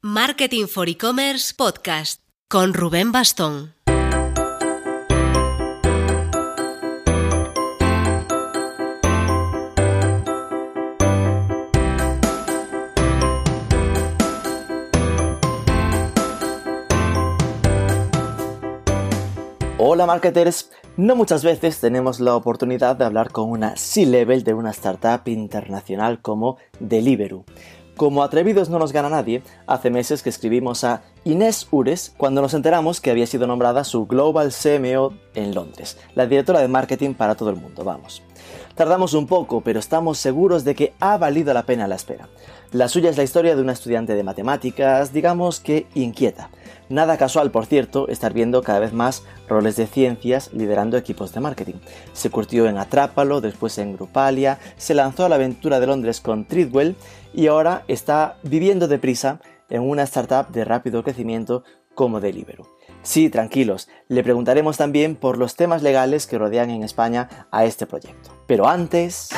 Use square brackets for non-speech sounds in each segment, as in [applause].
Marketing for E-Commerce Podcast con Rubén Bastón. Hola marketers, no muchas veces tenemos la oportunidad de hablar con una C-level de una startup internacional como Deliveroo. Como atrevidos no nos gana nadie, hace meses que escribimos a Inés Ures cuando nos enteramos que había sido nombrada su Global CMO en Londres, la directora de marketing para todo el mundo, vamos. Tardamos un poco, pero estamos seguros de que ha valido la pena la espera. La suya es la historia de una estudiante de matemáticas, digamos que inquieta. Nada casual, por cierto, estar viendo cada vez más roles de ciencias liderando equipos de marketing. Se curtió en Atrápalo, después en Grupalia, se lanzó a la aventura de Londres con Treadwell y ahora está viviendo deprisa en una startup de rápido crecimiento como Deliveroo. Sí, tranquilos, le preguntaremos también por los temas legales que rodean en España a este proyecto. Pero antes...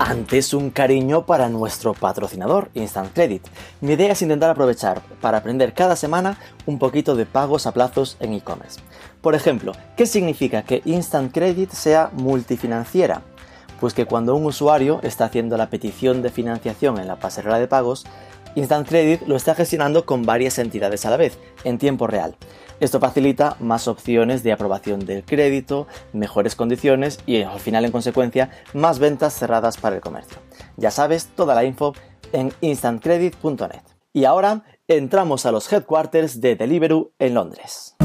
Antes un cariño para nuestro patrocinador, Instant Credit. Mi idea es intentar aprovechar para aprender cada semana un poquito de pagos a plazos en e-commerce. Por ejemplo, ¿qué significa que Instant Credit sea multifinanciera? Pues que cuando un usuario está haciendo la petición de financiación en la pasarela de pagos, Instant Credit lo está gestionando con varias entidades a la vez, en tiempo real. Esto facilita más opciones de aprobación del crédito, mejores condiciones y al final en consecuencia más ventas cerradas para el comercio. Ya sabes, toda la info en instantcredit.net. Y ahora entramos a los headquarters de Deliveroo en Londres.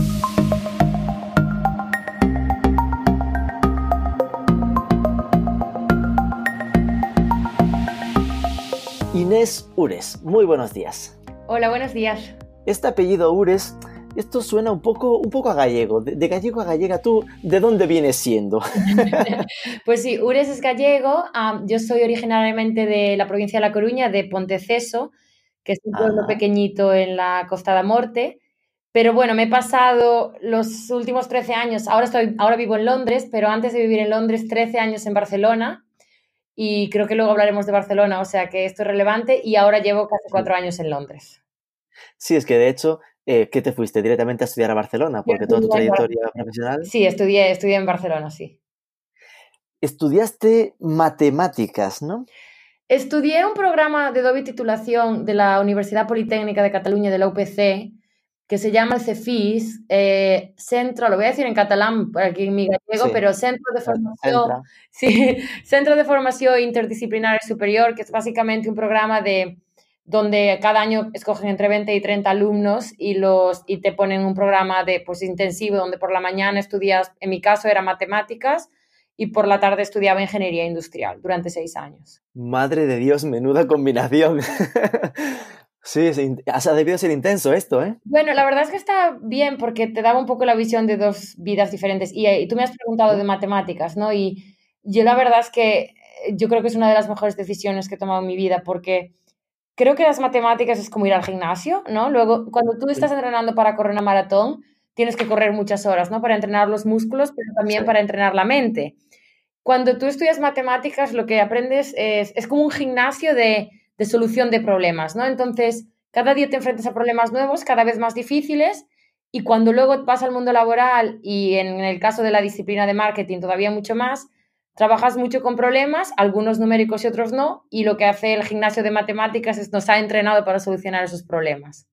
Inés Ures, muy buenos días. Hola, buenos días. Este apellido Ures, esto suena un poco, un poco a gallego. De, gallego a gallega, ¿tú de dónde vienes siendo? [laughs] pues sí, Ures es gallego. yo soy originariamente de la provincia de La Coruña, de Ponteceso, que es un pueblo pequeñito en la Costa da Morte. Pero bueno, me he pasado los últimos 13 años, ahora, estoy, ahora vivo en Londres, pero antes de vivir en Londres, 13 años en Barcelona y creo que luego hablaremos de Barcelona, o sea que esto es relevante y ahora llevo casi cuatro años en Londres. Sí, es que de hecho, eh, ¿qué te fuiste directamente a estudiar a Barcelona? Porque toda tu trayectoria profesional. Sí, estudié, estudié en Barcelona, sí. Estudiaste matemáticas, ¿no? Estudié un programa de doble titulación de la Universidad Politécnica de Cataluña, de la UPC, que se llama el CEFIS, eh, Centro, lo voy a decir en catalán, aquí en mi gallego, pero Centro de Formación, [laughs] sí, Centro de Formación Interdisciplinaria Superior, que es básicamente un programa de donde cada año escogen entre 20 y 30 alumnos y, los, y te ponen un programa de, pues, intensivo donde por la mañana estudias, en mi caso era matemáticas, y por la tarde estudiaba ingeniería industrial durante seis años. Madre de Dios, menuda combinación. [laughs] Sí, ha debido ser intenso esto, ¿eh? Bueno, la verdad es que está bien porque te daba un poco la visión de dos vidas diferentes. Y, y, tú me has preguntado de matemáticas, ¿no? Y yo la verdad es que eh, yo creo que es una de las mejores decisiones que he tomado en mi vida porque creo que las matemáticas es como ir al gimnasio, ¿no? Luego, cuando tú estás entrenando para correr una maratón, tienes que correr muchas horas, ¿no? Para entrenar los músculos, pero también para entrenar la mente. Cuando tú estudias matemáticas, lo que aprendes es, es como un gimnasio de de solución de problemas, ¿no? Entonces, cada día te enfrentas a problemas nuevos, cada vez más difíciles, y cuando luego vas al mundo laboral y en el caso de la disciplina de marketing todavía mucho más, trabajas mucho con problemas, algunos numéricos y otros no, y lo que hace el gimnasio de matemáticas es nos ha entrenado para solucionar esos problemas.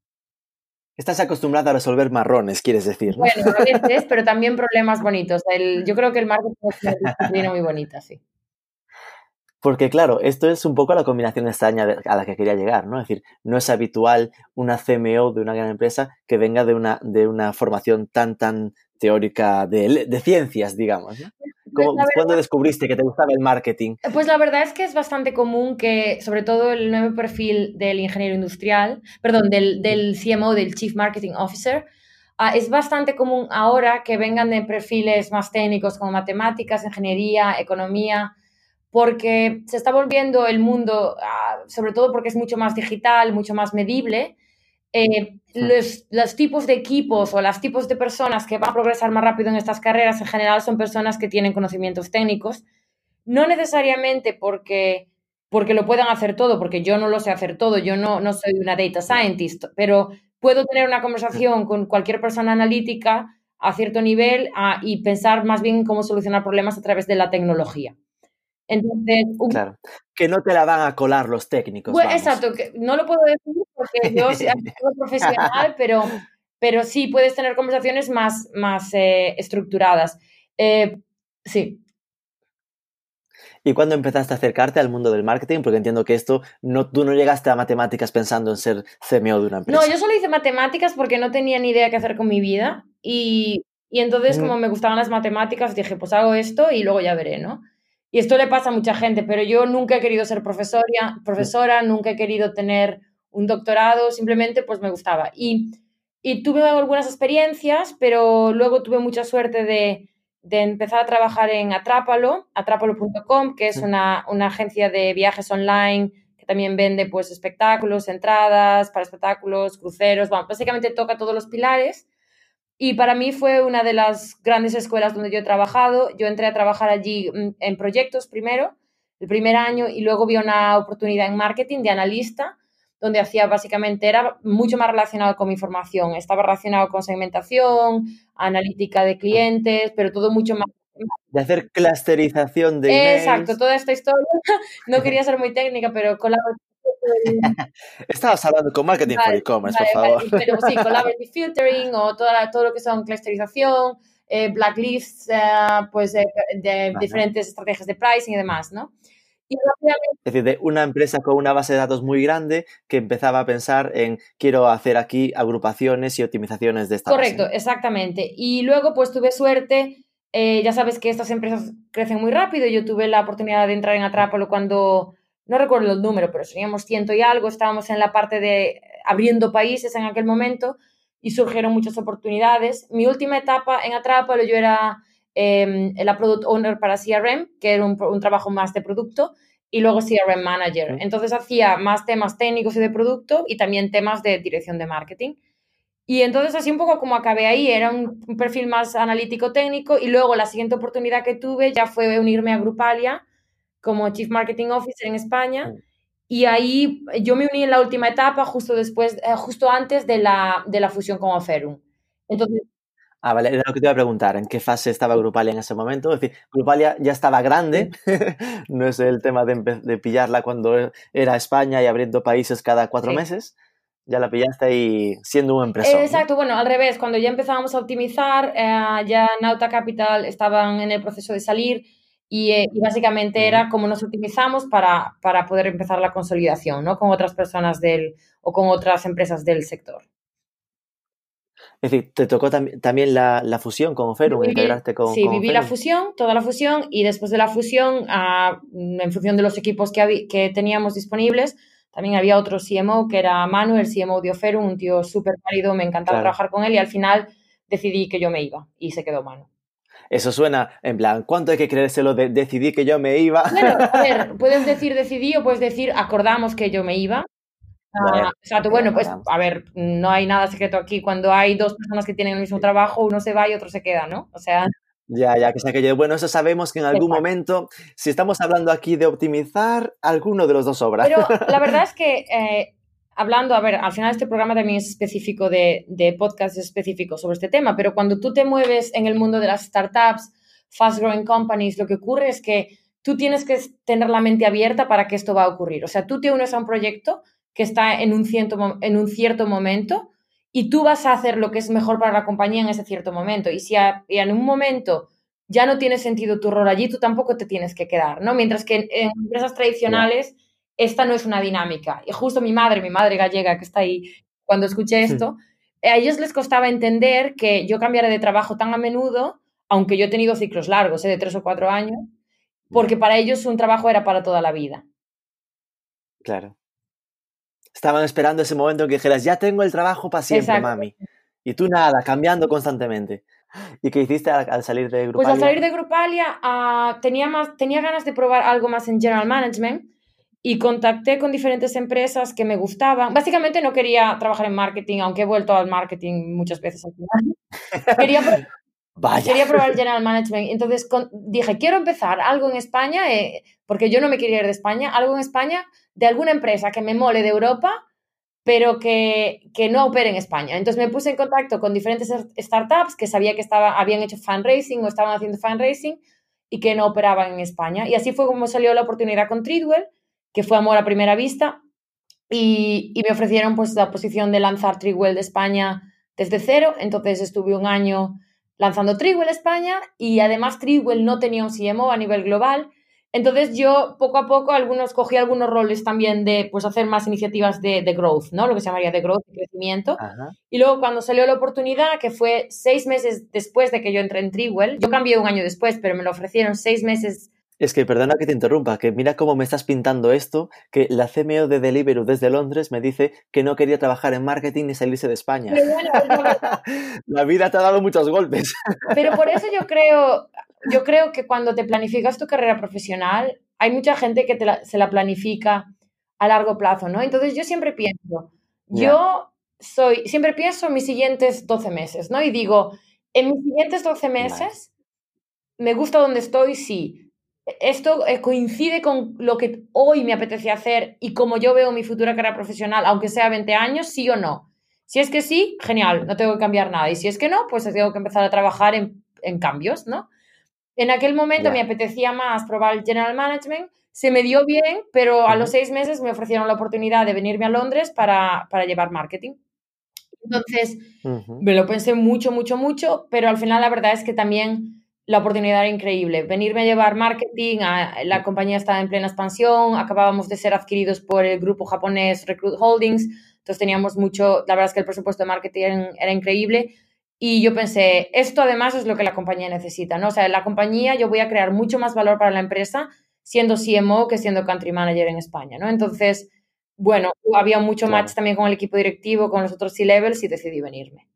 Estás acostumbrada a resolver marrones, quieres decir. Bueno, a veces, pero también problemas [laughs] bonitos. yo creo que el marketing es una disciplina muy bonita, sí. Porque claro, esto es un poco la combinación extraña a la que quería llegar, ¿no? Es decir, no es habitual una CMO de una gran empresa que venga de una, de una formación tan, tan teórica de, de ciencias, digamos. ¿no? Pues ¿Cuándo descubriste que te gustaba el marketing? Pues la verdad es que es bastante común que, sobre todo el nuevo perfil del ingeniero industrial, perdón, del, del CMO, del Chief Marketing Officer, ah, es bastante común ahora que vengan de perfiles más técnicos como matemáticas, ingeniería, economía, porque se está volviendo el mundo, ah, sobre todo porque es mucho más digital, mucho más medible. Eh, los, los, tipos de equipos o los tipos de personas que van a progresar más rápido en estas carreras en general son personas que tienen conocimientos técnicos, no necesariamente porque porque lo puedan hacer todo, porque yo no lo sé hacer todo, yo no, no soy una data scientist, pero puedo tener una conversación con cualquier persona analítica a cierto nivel y pensar más bien cómo solucionar problemas a través de la tecnología. Entonces, claro, que no te la van a colar los técnicos. exacto, que no lo puedo decir porque yo soy [laughs] profesional, pero, pero sí puedes tener conversaciones más, más eh, estructuradas. Eh, sí, ¿Y cuándo empezaste a acercarte al mundo del marketing? Porque entiendo que esto, no, tú no llegaste a matemáticas pensando en ser CMO de una empresa. No, yo solo hice matemáticas porque no tenía ni idea qué hacer con mi vida. Y, y entonces, como me gustaban las matemáticas, dije, pues hago esto y luego ya veré, ¿no? Y esto le pasa a mucha gente, pero yo nunca he querido ser profesora, profesora nunca he querido tener un doctorado, simplemente pues me gustaba. Y, y tuve algunas experiencias, pero luego tuve mucha suerte de, de empezar a trabajar en Atrápalo, atrápalo.com, que es una, una, agencia de viajes online que también vende pues espectáculos, entradas para espectáculos, cruceros, bueno, básicamente toca todos los pilares. Y para mí fue una de las grandes escuelas donde yo he trabajado. Yo entré a trabajar allí mm, en proyectos primero, el primer año, y luego vi una oportunidad en marketing de analista donde hacía básicamente, era mucho más relacionado con mi formación, estaba relacionado con segmentación, analítica de clientes, pero todo mucho más... De hacer clusterización de emails. Exacto, toda esta historia, [laughs] no quería ser muy técnica, pero con la... [laughs] Estabas hablando con marketing for e-commerce, por favor. pero sí, collaborative [laughs] filtering o toda todo lo que son clusterización, eh, blacklists, eh, pues de, diferentes estrategias de pricing y demás, ¿no? Es decir, de una empresa con una base de datos muy grande que empezaba a pensar en quiero hacer aquí agrupaciones y optimizaciones de esta Correcto, exactamente. Y luego pues tuve suerte, eh, ya sabes que estas empresas crecen muy rápido, yo tuve la oportunidad de entrar en Atrápalo cuando, no recuerdo el número, pero seríamos ciento y algo, estábamos en la parte de abriendo países en aquel momento y surgieron muchas oportunidades. Mi última etapa en Atrápalo yo era eh, la Product Owner para CRM, que era un, trabajo más de producto, y luego CRM Manager. Entonces hacía más temas técnicos y de producto y también temas de dirección de marketing. Y entonces así un poco como acabé ahí, era un, perfil más analítico técnico y luego la siguiente oportunidad que tuve ya fue unirme a Grupalia como Chief Marketing Officer en España. Y ahí yo me uní en la última etapa, justo después, eh, justo antes de la, de la fusión con Oferum. Entonces, Ah, vale, era lo que te iba a preguntar, ¿en qué fase estaba Grupalia en ese momento? Es decir, Grupalia ya estaba grande, [laughs] no es el tema de, pillarla cuando era España y abriendo países cada cuatro meses, ya la pillaste ahí siendo un empresario. exacto, bueno, al revés, cuando ya empezábamos a optimizar, eh, ya Nauta Capital estaban en el proceso de salir y, eh, básicamente era cómo nos optimizamos para, para poder empezar la consolidación, ¿no? Con otras personas del, o con otras empresas del sector. Es decir, te tocó también la, la, fusión con Oferum, integraste con. Sí, viví la fusión, toda la fusión, y después de la fusión, ah, en función de los equipos que, que teníamos disponibles, también había otro CMO que era Manu, el CMO de Oferum, un tío súper válido, me encantaba trabajar con él, y al final decidí que yo me iba, y se quedó Manu. Eso suena en plan, ¿cuánto hay que creérselo de decidí que yo me iba? Bueno, a ver, [laughs] puedes decir decidí o puedes decir acordamos que yo me iba. Ah, exacto, bueno, pues a ver, no hay nada secreto aquí. Cuando hay dos personas que tienen el mismo trabajo, uno se va y otro se queda, ¿no? O sea. Ya, ya, que sea que bueno, eso sabemos que en algún momento, si estamos hablando aquí de optimizar, alguno de los dos sobra. Pero la [laughs] verdad es que eh, hablando, a ver, al final este programa también es específico de, de podcast específico sobre este tema, pero cuando tú te mueves en el mundo de las startups, fast growing companies, lo que ocurre es que tú tienes que tener la mente abierta para que esto va a ocurrir. O sea, tú te unes a un proyecto que está en un, cierto, en un cierto momento y tú vas a hacer lo que es mejor para la compañía en ese cierto momento. Y si en un momento ya no tiene sentido tu rol allí, tú tampoco te tienes que quedar, ¿no? Mientras que en, empresas tradicionales esta no es una dinámica. Y justo mi madre, mi madre gallega que está ahí, cuando escuché esto, a ellos les costaba entender que yo cambiara de trabajo tan a menudo, aunque yo he tenido ciclos largos, ¿eh? de tres o cuatro años, porque para ellos un trabajo era para toda la vida. Claro. Estaban esperando ese momento que dijeras, ya tengo el trabajo para siempre, mami. Y tú nada, cambiando constantemente. ¿Y qué hiciste al, salir de Grupalia? Pues al salir de Grupalia ah, tenía, más, tenía ganas de probar algo más en General Management y contacté con diferentes empresas que me gustaban. Básicamente no quería trabajar en marketing, aunque he vuelto al marketing muchas veces al final. [laughs] quería, quería probar el General Management. Entonces dije, quiero empezar algo en España, eh, porque yo no me quería ir de España, algo en España de alguna empresa que me mole de Europa, pero que, que no opere en España. Entonces me puse en contacto con diferentes startups que sabía que estaba, habían hecho fundraising o estaban haciendo fundraising y que no operaban en España. Y así fue como salió la oportunidad con Tridwell, que fue amor a primera vista, y, y me ofrecieron pues la posición de lanzar Tridwell de España desde cero. Entonces estuve un año lanzando Trigwell España y además Trigwell no tenía un CMO a nivel global. Entonces yo poco a poco algunos cogí algunos roles también de pues hacer más iniciativas de, de growth, ¿no? Lo que se llamaría de growth, de crecimiento. Y luego cuando salió la oportunidad, que fue seis meses después de que yo entré en Trigwell, yo cambié un año después, pero me lo ofrecieron seis meses es que perdona que te interrumpa, que mira cómo me estás pintando esto, que la CMO de Deliveroo desde Londres me dice que no quería trabajar en marketing ni salirse de España. [laughs] la vida te ha dado muchos golpes. Pero por eso yo creo, [laughs] yo creo que cuando te planificas tu carrera profesional, hay mucha gente que se la planifica a largo plazo, ¿no? Entonces yo siempre pienso, yo soy, siempre pienso en mis siguientes 12 meses, ¿no? Y digo, en mis siguientes 12 meses, me gusta donde estoy, sí esto eh, coincide con lo que hoy me apetece hacer y como yo veo mi futura carrera profesional, aunque sea 20 años, sí o no. Si es que sí, genial, no tengo que cambiar nada. Y si es que no, pues tengo que empezar a trabajar en, cambios, ¿no? En aquel momento me apetecía más probar el General Management, se me dio bien, pero a los seis meses me ofrecieron la oportunidad de venirme a Londres para, llevar marketing. Entonces, me lo pensé mucho, mucho, mucho, pero al final la verdad es que también la oportunidad era increíble. Venirme a llevar marketing, la compañía estaba en plena expansión, acabábamos de ser adquiridos por el grupo japonés Recruit Holdings, entonces teníamos mucho, la verdad es que el presupuesto de marketing era increíble y yo pensé, esto además es lo que la compañía necesita, ¿no? O sea, la compañía yo voy a crear mucho más valor para la empresa siendo CMO que siendo country manager en España, ¿no? Entonces, bueno, había mucho match también con el equipo directivo, con los otros C-levels y decidí venirme.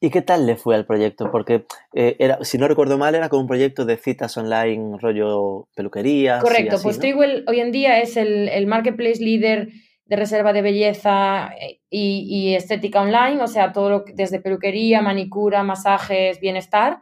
¿Y qué tal le fue al proyecto? Porque, eh, era, si no recuerdo mal, era como un proyecto de citas online, rollo peluquería. Correcto, pues Trigwell hoy en día es el, marketplace líder de reserva de belleza eh, y, estética online, o sea, todo lo desde peluquería, manicura, masajes, bienestar.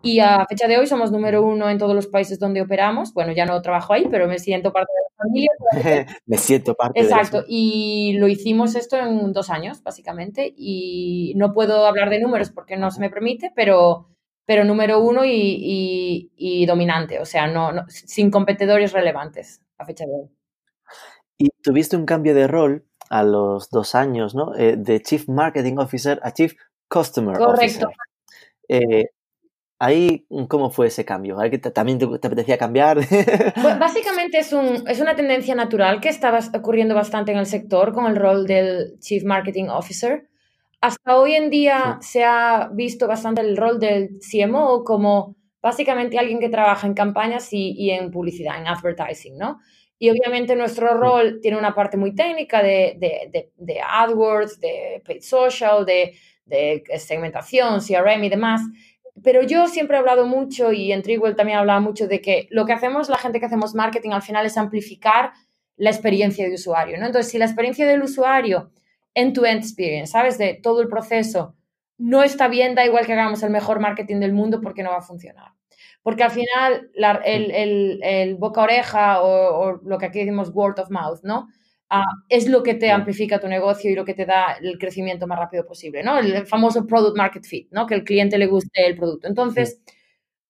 Y a fecha de hoy somos número uno en todos los países donde operamos. Bueno, ya no trabajo ahí, pero me siento parte de familia. [laughs] me siento parte Exacto. Y lo hicimos esto en dos años, básicamente. Y no puedo hablar de números porque no se me permite, pero, pero número uno y, y, dominante. O sea, no, sin competidores relevantes a fecha de hoy. Y tuviste un cambio de rol a los dos años, ¿no? Eh, de Chief Marketing Officer a Chief Customer Officer. Correcto. Eh, Ahí, ¿cómo fue ese cambio? ¿También te, apetecía cambiar? [laughs] Pues básicamente es, un, es una tendencia natural que estaba ocurriendo bastante en el sector con el rol del Chief Marketing Officer. Hasta hoy en día se ha visto bastante el rol del CMO como básicamente alguien que trabaja en campañas y, y en publicidad, en advertising, ¿no? Y obviamente nuestro rol tiene una parte muy técnica de, de, de, de AdWords, de paid social, de, de segmentación, CRM y demás pero yo siempre he hablado mucho y en Trigwell también hablaba mucho de que lo que hacemos la gente que hacemos marketing al final es amplificar la experiencia de usuario, ¿no? Entonces, si la experiencia del usuario, end-to-end experience, ¿sabes? De todo el proceso, no está bien, da igual que hagamos el mejor marketing del mundo porque no va a funcionar. Porque al final el, boca oreja o, o, lo que aquí decimos word of mouth, ¿no? Ah, es lo que te amplifica tu negocio y lo que te da el crecimiento más rápido posible, ¿no? El famoso product market fit, ¿no? Que el cliente le guste el producto. Entonces,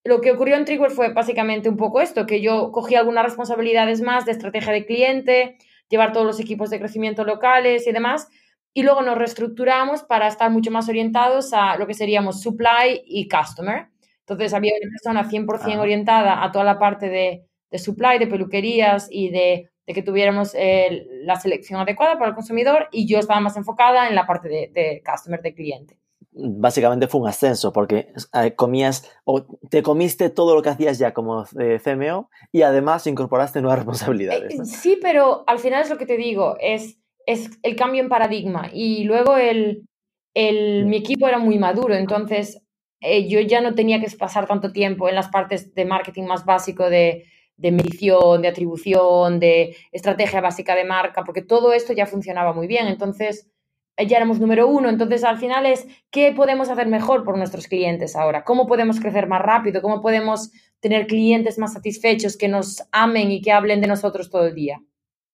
lo que ocurrió en Trigger fue básicamente un poco esto, que yo cogí algunas responsabilidades más de estrategia de cliente, llevar todos los equipos de crecimiento locales y demás, y luego nos reestructuramos para estar mucho más orientados a lo que seríamos supply y customer. Entonces, había una persona 100% orientada a toda la parte de, de supply, de peluquerías y de de que tuviéramos eh, la selección adecuada para el consumidor y yo estaba más enfocada en la parte de, customer, de cliente. Básicamente fue un ascenso porque eh, comías o te comiste todo lo que hacías ya como eh, CMO y además incorporaste nuevas responsabilidades. Sí, pero al final es lo que te digo, es, es el cambio en paradigma y luego el, el, mi equipo era muy maduro, entonces yo ya no tenía que pasar tanto tiempo en las partes de marketing más básico de de medición, de atribución, de estrategia básica de marca, porque todo esto ya funcionaba muy bien. Entonces, ya éramos número uno, entonces al final es qué podemos hacer mejor por nuestros clientes ahora, cómo podemos crecer más rápido, cómo podemos tener clientes más satisfechos, que nos amen y que hablen de nosotros todo el día.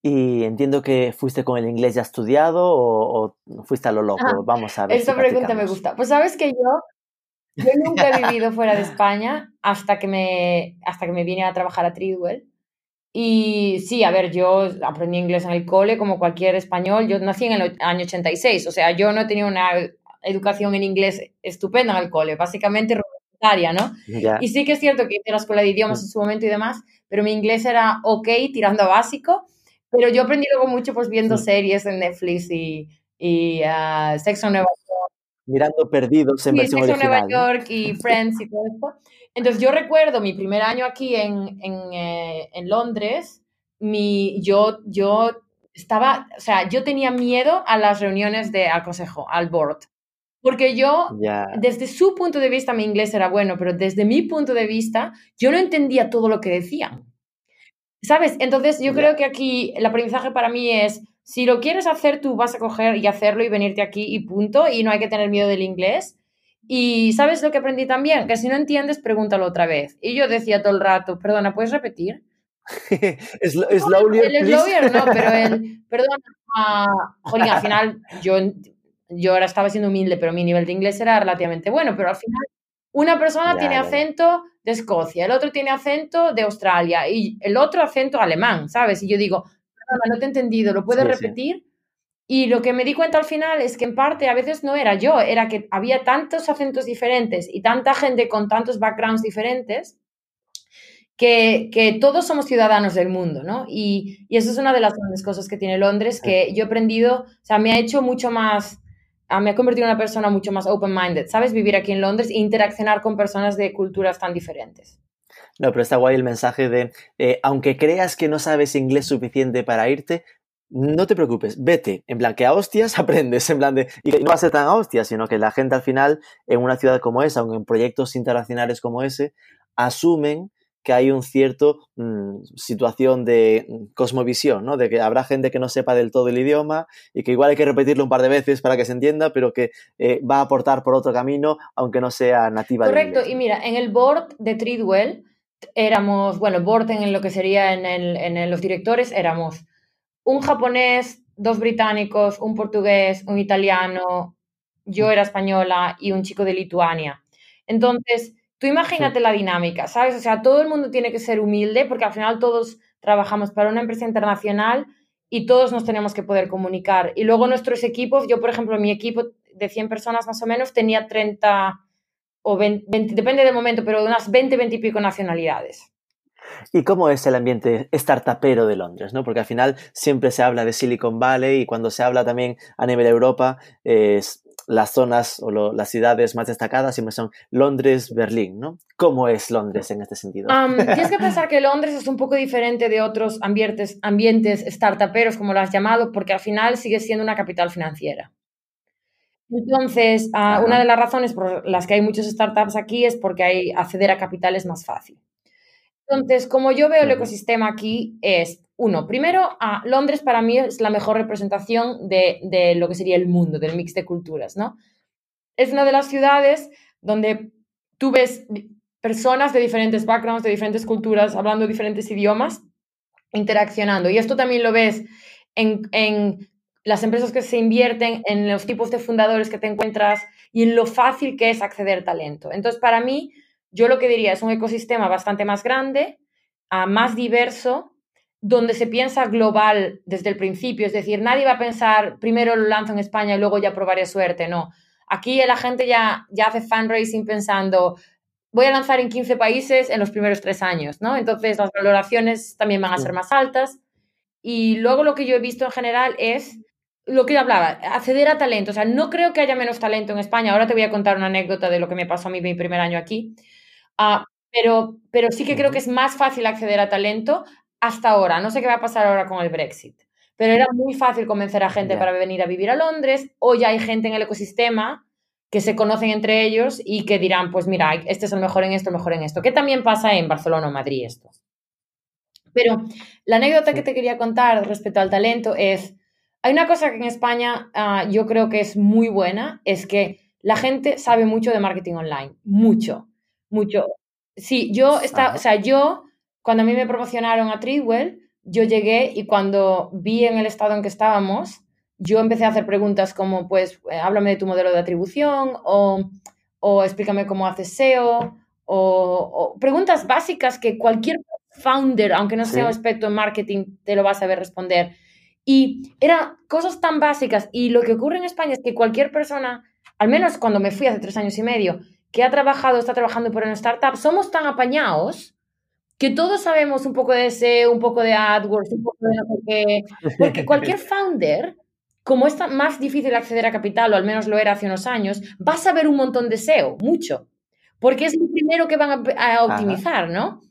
Y entiendo que fuiste con el inglés ya estudiado o, fuiste a lo loco. Vamos a ver. Esta pregunta me gusta. Pues sabes que yo, yo nunca he [laughs] vivido fuera de España hasta que me, hasta que me vine a trabajar a Tridwell. Y sí, a ver, yo aprendí inglés en el cole como cualquier español. Yo nací en el año 86, o sea, yo no tenía una educación en inglés estupenda en el cole, básicamente rudimentaria, ¿no? Y sí que es cierto que hice la escuela de idiomas en su momento y demás, pero mi inglés era ok, tirando a básico. Pero yo aprendí luego mucho pues viendo series en Netflix y, y uh, Sexo Nueva. Mirando Perdidos en sí, versión Sexo Nueva York y Friends y todo esto. Entonces yo recuerdo mi primer año aquí en, en, eh, en Londres, mi, yo, yo estaba, o sea, yo tenía miedo a las reuniones de al consejo, al board. Porque yo, desde su punto de vista, mi inglés era bueno, pero desde mi punto de vista, yo no entendía todo lo que decían. ¿Sabes? Entonces yo creo que aquí el aprendizaje para mí es, si lo quieres hacer, tú vas a coger y hacerlo y venirte aquí y punto, y no hay que tener miedo del inglés. Y ¿sabes lo que aprendí también? Que si no entiendes, pregúntalo otra vez. Y yo decía todo el rato, perdona, ¿puedes repetir? [laughs] es el slower, no, pero el, [laughs] perdona, uh, al final yo, yo ahora estaba siendo humilde, pero mi nivel de inglés era relativamente bueno, pero al final una persona tiene acento de Escocia, el otro tiene acento de Australia y el otro acento alemán, ¿sabes? Y yo digo, no, te he entendido, ¿lo puedes repetir? Y lo que me di cuenta al final es que en parte a veces no era yo, era que había tantos acentos diferentes y tanta gente con tantos backgrounds diferentes que, que todos somos ciudadanos del mundo, ¿no? Y, y, eso es una de las grandes cosas que tiene Londres, que yo he aprendido, o sea, me ha hecho mucho más, ah, me ha convertido en una persona mucho más open-minded, ¿sabes? Vivir aquí en Londres e interaccionar con personas de culturas tan diferentes. No, pero está guay el mensaje de, eh, aunque creas que no sabes inglés suficiente para irte, no te preocupes, vete, en plan que a hostias [laughs] aprendes, en plan de, y no va a ser tan a hostias, sino que la gente al final, en una ciudad como esa, aunque en proyectos internacionales como ese, asumen que hay un cierto mm, situación de mm, cosmovisión, ¿no? De que habrá gente que no sepa del todo el idioma y que igual hay que repetirlo un par de veces para que se entienda, pero que eh, va a aportar por otro camino, aunque no sea nativa. Correcto, y mira, en el board de Treadwell éramos, bueno, board en lo que sería en, el, en los directores éramos un japonés, dos británicos, un portugués, un italiano, yo era española y un chico de Lituania. Entonces, tú imagínate la dinámica, ¿sabes? O sea, todo el mundo tiene que ser humilde porque al final todos trabajamos para una empresa internacional y todos nos tenemos que poder comunicar. Y luego nuestros equipos, yo por ejemplo, mi equipo de 100 personas más o menos tenía 30 o 20, depende del momento, pero unas 20, 20 y pico nacionalidades. ¿Y cómo es el ambiente startupero de Londres? ¿no? Porque al final siempre se habla de Silicon Valley y cuando se habla también a nivel de Europa, es las zonas o las ciudades más destacadas siempre son Londres, Berlín, ¿no? ¿Cómo es Londres en este sentido? tienes que pensar [laughs] que Londres es un poco diferente de otros ambientes, ambientes startuperos, como lo has llamado, porque al final sigue siendo una capital financiera. Entonces, ah, una de las razones por las que hay muchos startups aquí es porque hay, acceder a capital es más fácil. Entonces, como yo veo el ecosistema aquí, es, uno, primero, a Londres para mí es la mejor representación de, lo que sería el mundo, del mix de culturas, ¿no? Es una de las ciudades donde tú ves personas de diferentes backgrounds, de diferentes culturas, hablando diferentes idiomas, interaccionando. Y esto también lo ves en, en las empresas que se invierten, en los tipos de fundadores que te encuentras y en lo fácil que es acceder talento. Entonces, para mí, yo lo que diría es un ecosistema bastante más grande, ah, más diverso, donde se piensa global desde el principio. Es decir, nadie va a pensar, primero lo lanzo en España y luego ya probaré suerte. No. Aquí la gente ya, ya hace fundraising pensando, voy a lanzar en 15 países en los primeros tres años, ¿no? Entonces las valoraciones también van a ser más altas. Y luego lo que yo he visto en general es lo que hablaba, acceder a talento. O sea, no creo que haya menos talento en España. Ahora te voy a contar una anécdota de lo que me pasó a mí mi primer año aquí. Ah, pero, pero sí que creo que es más fácil acceder a talento hasta ahora. No sé qué va a pasar ahora con el Brexit. Pero era muy fácil convencer a gente para venir a vivir a Londres. ya hay gente en el ecosistema que se conocen entre ellos y que dirán, pues mira, este es el mejor en esto, el mejor en esto. Que también pasa en Barcelona o Madrid esto. Pero la anécdota que te quería contar respecto al talento es, Hay una cosa que en España uh, yo creo que es muy buena, es que la gente sabe mucho de marketing online, mucho, mucho. Sí, yo, está, o sea, yo, cuando a mí me promocionaron a Treadwell, yo llegué y cuando vi en el estado en que estábamos, yo empecé a hacer preguntas como, pues, eh, háblame de tu modelo de atribución o, o explícame cómo haces SEO o, o, preguntas básicas que cualquier founder, aunque no sea un experto en marketing, te lo va a saber responder. Y eran cosas tan básicas. Y lo que ocurre en España es que cualquier persona, al menos cuando me fui hace tres años y medio, que ha trabajado, está trabajando por una startup, somos tan apañados que todos sabemos un poco de SEO, un poco de AdWords, un poco de no sé qué. Porque [laughs] cualquier founder, como es más difícil acceder a capital, o al menos lo era hace unos años, va a saber un montón de SEO, mucho. Porque es lo primero que van a, optimizar, ¿no?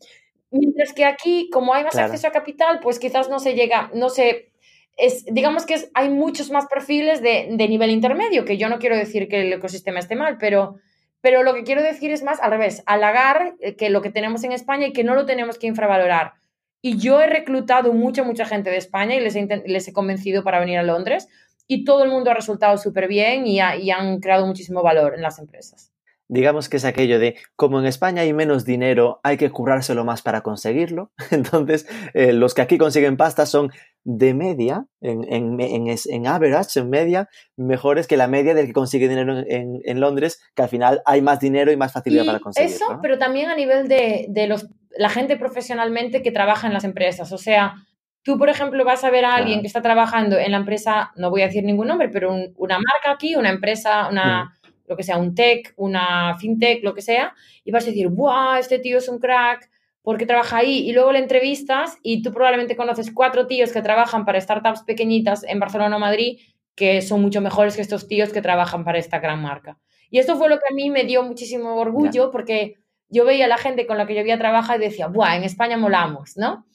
Mientras que aquí, como hay más acceso a capital, pues quizás no se llega, no se es, digamos que hay muchos más perfiles de, nivel intermedio, que yo no quiero decir que el ecosistema esté mal, pero, pero lo que quiero decir es más al revés, halagar eh, que lo que tenemos en España y que no lo tenemos que infravalorar. Y yo he reclutado mucha, mucha gente de España y les he, les he convencido para venir a Londres y todo el mundo ha resultado súper bien y, y han creado muchísimo valor en las empresas digamos que es aquello de, como en España hay menos dinero, hay que currárselo más para conseguirlo. [laughs] Entonces, eh, los que aquí consiguen pasta son de media, en, en, en, en, average, en media, mejores que la media del que consigue dinero en, en Londres, que al final hay más dinero y más facilidad para conseguirlo. Eso, pero también a nivel de, de los, la gente profesionalmente que trabaja en las empresas. O sea, tú, por ejemplo, vas a ver a alguien que está trabajando en la empresa, no voy a decir ningún nombre, pero una marca aquí, una empresa, una... Mm lo que sea, un tech, una fintech, lo que sea, y vas a decir, ¡buah! Este tío es un crack, porque trabaja ahí? Y luego le entrevistas y tú probablemente conoces cuatro tíos que trabajan para startups pequeñitas en Barcelona o Madrid que son mucho mejores que estos tíos que trabajan para esta gran marca. Y esto fue lo que a mí me dio muchísimo orgullo porque yo veía a la gente con la que yo había trabajado y decía, ¡buah! En España molamos, ¿no?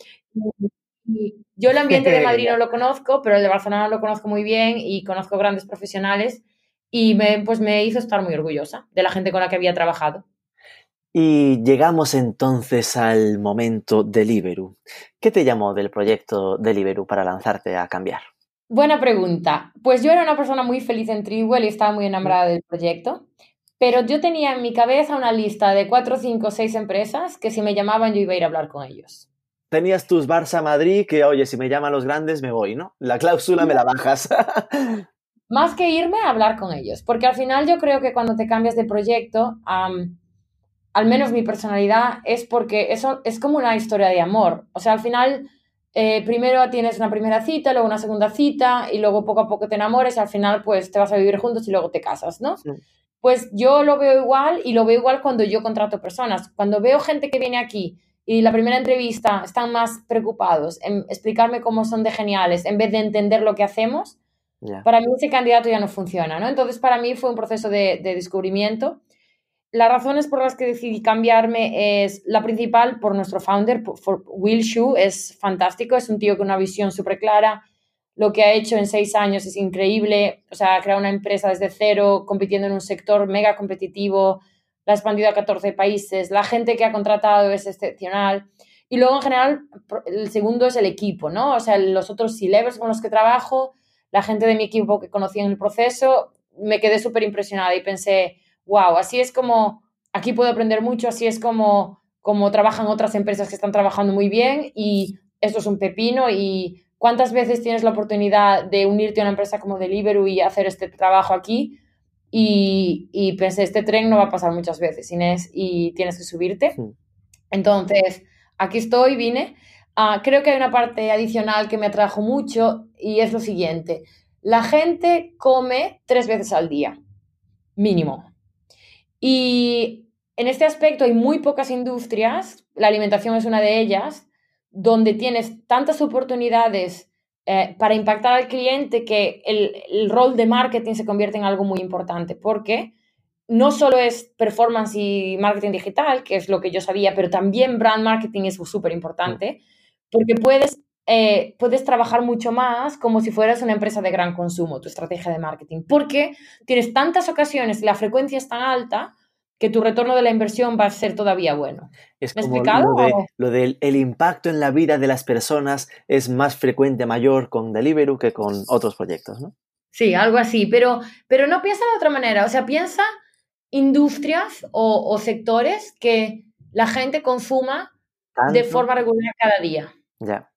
Y yo el [laughs] ambiente de Madrid no lo conozco, pero el de Barcelona lo conozco muy bien y conozco grandes profesionales y me, pues me hizo estar muy orgullosa de la gente con la que había trabajado. Y llegamos entonces al momento Deliveroo. ¿Qué te llamó del proyecto Deliveroo para lanzarte a cambiar? Buena pregunta. Pues yo era una persona muy feliz en Triwell y estaba muy enamorada del proyecto, pero yo tenía en mi cabeza una lista de cuatro, cinco, seis empresas que si me llamaban yo iba a ir a hablar con ellos. Tenías tus Barça Madrid que, oye, si me llaman los grandes me voy, ¿no? La cláusula me la bajas. [laughs] más que irme a hablar con ellos, porque al final yo creo que cuando te cambias de proyecto, al menos mi personalidad es porque eso es como una historia de amor. O sea, al final eh, primero tienes una primera cita, luego una segunda cita y luego poco a poco te enamores y al final pues te vas a vivir juntos y luego te casas, ¿no? Pues yo lo veo igual y lo veo igual cuando yo contrato personas. Cuando veo gente que viene aquí y la primera entrevista están más preocupados en explicarme cómo son de geniales en vez de entender lo que hacemos, para mí ese candidato ya no funciona, ¿no? Entonces, para mí fue un proceso de, descubrimiento. Las razones por las que decidí cambiarme es la principal por nuestro founder, por, Will Shu, es fantástico, es un tío con una visión súper clara. Lo que ha hecho en seis años es increíble, o sea, ha creado una empresa desde cero, compitiendo en un sector mega competitivo, la ha expandido a 14 países, la gente que ha contratado es excepcional. Y luego, en general, el segundo es el equipo, ¿no? O sea, los otros C-levels con los que trabajo, la gente de mi equipo que conocí en el proceso, me quedé súper impresionada y pensé, wow, así es como, aquí puedo aprender mucho, así es como, como trabajan otras empresas que están trabajando muy bien y esto es un pepino y cuántas veces tienes la oportunidad de unirte a una empresa como Deliveroo y hacer este trabajo aquí y, y pensé, este tren no va a pasar muchas veces, Inés, y tienes que subirte. Entonces, aquí estoy, vine Ah, creo que hay una parte adicional que me atrajo mucho y es lo siguiente. La gente come tres veces al día, mínimo. Y en este aspecto hay muy pocas industrias, la alimentación es una de ellas, donde tienes tantas oportunidades eh, para impactar al cliente que el, el, rol de marketing se convierte en algo muy importante, porque no solo es performance y marketing digital, que es lo que yo sabía, pero también brand marketing es súper importante porque puedes, eh, puedes trabajar mucho más como si fueras una empresa de gran consumo, tu estrategia de marketing, porque tienes tantas ocasiones y la frecuencia es tan alta que tu retorno de la inversión va a ser todavía bueno. Es como explicado? Lo, del el impacto en la vida de las personas es más frecuente, mayor con Deliveroo que con otros proyectos, ¿no? Sí, algo así, pero, pero no piensa de otra manera, o sea, piensa industrias o, sectores que la gente consuma de forma regular cada día. Ya.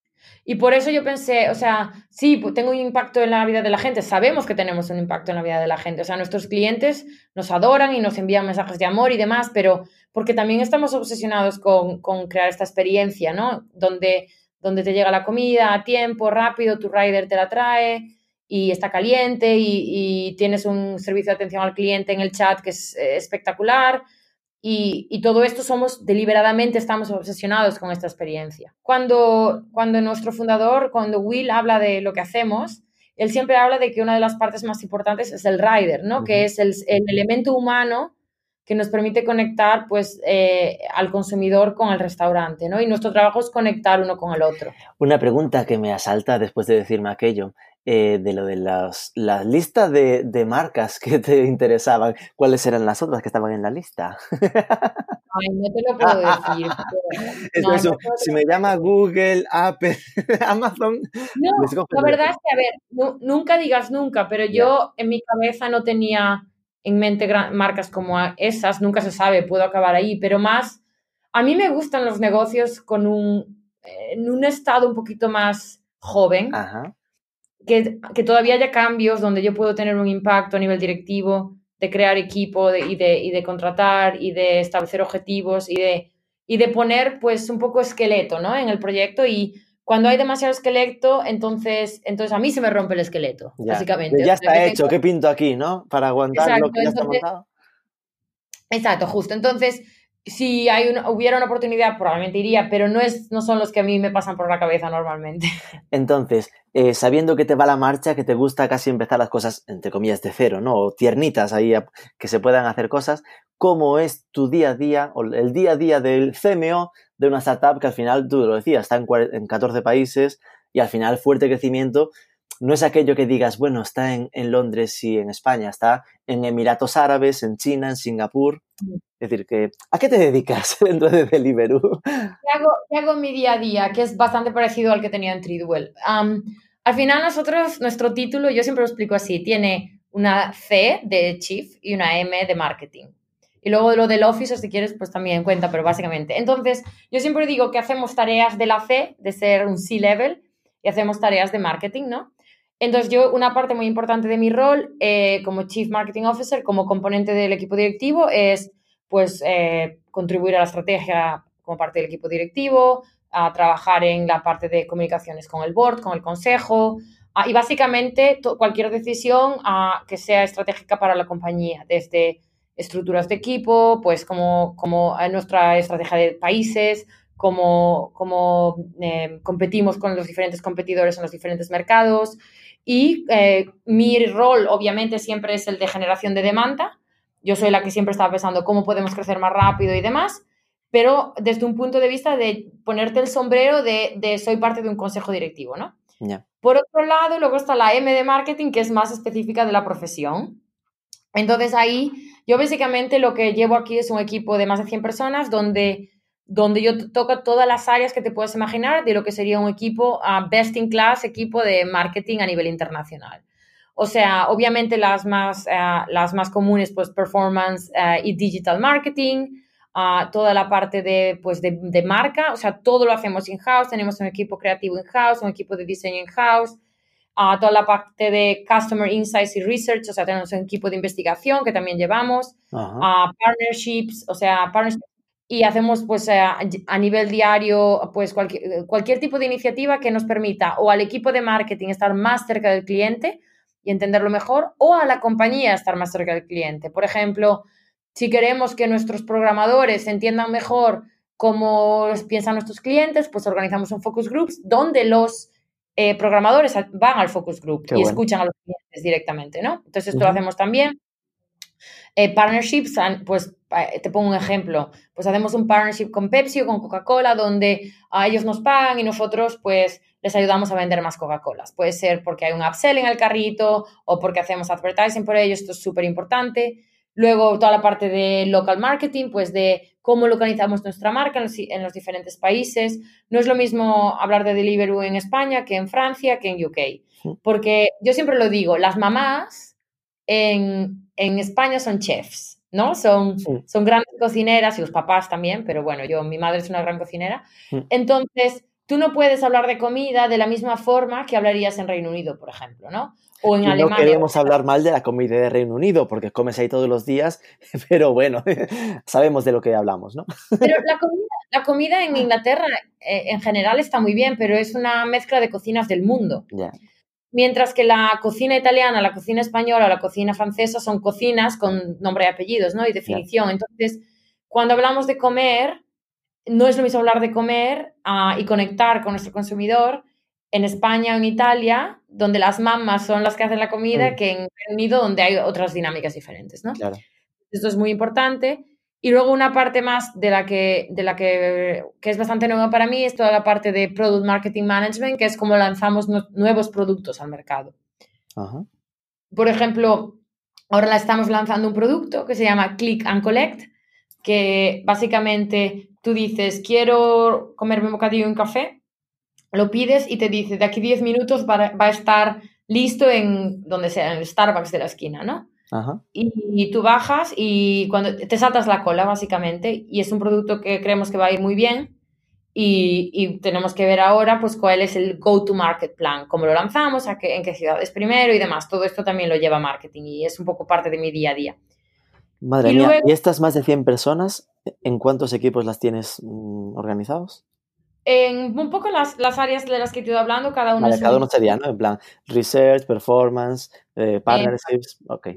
Y por eso yo pensé, o sea, sí, tengo un impacto en la vida de la gente, sabemos que tenemos un impacto en la vida de la gente, o sea, nuestros clientes nos adoran y nos envían mensajes de amor y demás, pero porque también estamos obsesionados con, con crear esta experiencia, ¿no? Donde, donde te llega la comida a tiempo, rápido, tu rider te la trae y está caliente y, y tienes un servicio de atención al cliente en el chat que es eh, espectacular y, todo esto somos deliberadamente, estamos obsesionados con esta experiencia. Cuando, cuando nuestro fundador, cuando Will habla de lo que hacemos, él siempre habla de que una de las partes más importantes es el rider, ¿no? Que es el, elemento humano que nos permite conectar pues eh, al consumidor con el restaurante, ¿no? Y nuestro trabajo es conectar uno con el otro. Una pregunta que me asalta después de decirme aquello. Eh, de lo de las, las listas de, de, marcas que te interesaban, ¿cuáles eran las otras que estaban en la lista? Ay, no te lo puedo decir. [laughs] eso, si me llama Google, Apple, [laughs] Amazon. No, la verdad es que, a ver, nunca digas nunca, pero yo en mi cabeza no tenía en mente marcas como esas, nunca se sabe, puedo acabar ahí, pero más, a mí me gustan los negocios con un, en un estado un poquito más joven. Ajá que, que, todavía haya cambios donde yo puedo tener un impacto a nivel directivo, de crear equipo y, de, y de contratar y de establecer objetivos y de, y de poner pues un poco esqueleto ¿no? en el proyecto y cuando hay demasiado esqueleto, entonces, entonces a mí se me rompe el esqueleto, básicamente. Ya está hecho, ¿qué pinto aquí, no? Para aguantar lo que ya está montado. Exacto, justo. Entonces, si hay una, hubiera una oportunidad, probablemente iría, pero no, es, no son los que a mí me pasan por la cabeza normalmente. [laughs] Entonces, eh, sabiendo que te va la marcha, que te gusta casi empezar las cosas, entre comillas, de cero, ¿no? O tiernitas ahí, que se puedan hacer cosas, ¿cómo es tu día a día, o el día a día del CMO de una startup que al final, tú lo decías, está en, en 14 países y al final fuerte crecimiento, no es aquello que digas, bueno, está en, Londres y en España, está en Emiratos Árabes, en China, en Singapur. Mm. Es decir, que, ¿a qué te dedicas [laughs] dentro de Deliveroo? ¿Qué hago, hago mi día a día? Que es bastante parecido al que tenía en Tridwell. al final nosotros, nuestro título, yo siempre lo explico así, tiene una C de Chief y una M de Marketing. Y luego lo del Office, si quieres, pues también en cuenta, pero básicamente. Entonces, yo siempre digo que hacemos tareas de la C, de ser un C-level, y hacemos tareas de marketing, ¿no? Entonces yo, una parte muy importante de mi rol eh, como Chief Marketing Officer, como componente del equipo directivo, es pues eh, contribuir a la estrategia como parte del equipo directivo, a trabajar en la parte de comunicaciones con el board, con el consejo, y básicamente cualquier decisión que sea estratégica para la compañía, desde estructuras de equipo, pues como, como nuestra estrategia de países, como, como eh, competimos con los diferentes competidores en los diferentes mercados, y eh, mi rol, obviamente, siempre es el de generación de demanda. Yo soy la que siempre estaba pensando cómo podemos crecer más rápido y demás, pero desde un punto de vista de ponerte el sombrero de, de soy parte de un consejo directivo, ¿no? Por otro lado, luego está la M de marketing, que es más específica de la profesión. Entonces ahí, yo básicamente lo que llevo aquí es un equipo de más de 100 personas donde donde yo toco todas las áreas que te puedes imaginar de lo que sería un equipo uh, best in class, equipo de marketing a nivel internacional. O sea, obviamente las más, uh, las más comunes, pues performance uh, y digital marketing, toda la parte de, pues, de, de, marca, o sea, todo lo hacemos in-house, tenemos un equipo creativo in-house, un equipo de diseño in-house, toda la parte de customer insights y research, o sea, tenemos un equipo de investigación que también llevamos, partnerships, o sea, partnerships y hacemos pues a, nivel diario pues cualquier, cualquier tipo de iniciativa que nos permita o al equipo de marketing estar más cerca del cliente y entenderlo mejor o a la compañía estar más cerca del cliente. Por ejemplo, si queremos que nuestros programadores entiendan mejor cómo piensan nuestros clientes, pues organizamos un focus groups donde los eh, programadores van al focus group y escuchan a los clientes directamente, ¿no? Entonces esto lo hacemos también. Eh, partnerships, pues te pongo un ejemplo, pues hacemos un partnership con Pepsi o con Coca-Cola donde a ellos nos pagan y nosotros pues les ayudamos a vender más Coca-Colas. Puede ser porque hay un upsell en el carrito o porque hacemos advertising por ellos, esto es súper importante. Luego toda la parte de local marketing, pues de cómo localizamos nuestra marca en los, diferentes países. No es lo mismo hablar de Deliveroo en España que en Francia, que en UK. Porque yo siempre lo digo, las mamás en, España son chefs, ¿no? Son, son grandes cocineras y los papás también, pero bueno, yo, mi madre es una gran cocinera. Entonces, tú no puedes hablar de comida de la misma forma que hablarías en Reino Unido, por ejemplo, ¿no? O en Alemania. No queremos hablar mal de la comida de Reino Unido, porque comes ahí todos los días, [laughs] pero bueno, [laughs] sabemos de lo que hablamos, ¿no? Pero [laughs] la comida, en Inglaterra eh, en general está muy bien, pero es una mezcla de cocinas del mundo. Mientras que la cocina italiana, la cocina española, la cocina francesa son cocinas con nombre y apellidos, ¿no? Y definición. Entonces, cuando hablamos de comer, no es lo mismo hablar de comer ah, y conectar con nuestro consumidor en España o en Italia, donde las mamás son las que hacen la comida, mm. que en Reino Unido, donde hay otras dinámicas diferentes, ¿no? Claro. Esto es muy importante. Y luego una parte más de la que, de la que, que, es bastante nueva para mí es toda la parte de Product Marketing Management, que es como lanzamos nuevos productos al mercado. Ajá. Por ejemplo, ahora estamos lanzando un producto que se llama Click and Collect, que básicamente tú dices, quiero comerme un bocadillo en café, lo pides y te dice, de aquí 10 minutos va, a estar listo en donde sea, en el Starbucks de la esquina, ¿no? Y, tú bajas y cuando te saltas la cola, básicamente, y es un producto que creemos que va a ir muy bien y, tenemos que ver ahora, pues, cuál es el go-to-market plan, cómo lo lanzamos, a qué, en qué ciudades primero y demás. Todo esto también lo lleva marketing y es un poco parte de mi día a día. Madre mía, ¿y estas más de 100 personas, en cuántos equipos las tienes mm, organizados? En un poco las, las, áreas de las que te ido hablando, cada uno Cada uno sería, ¿no? En plan, research, performance, eh, partnerships, ok.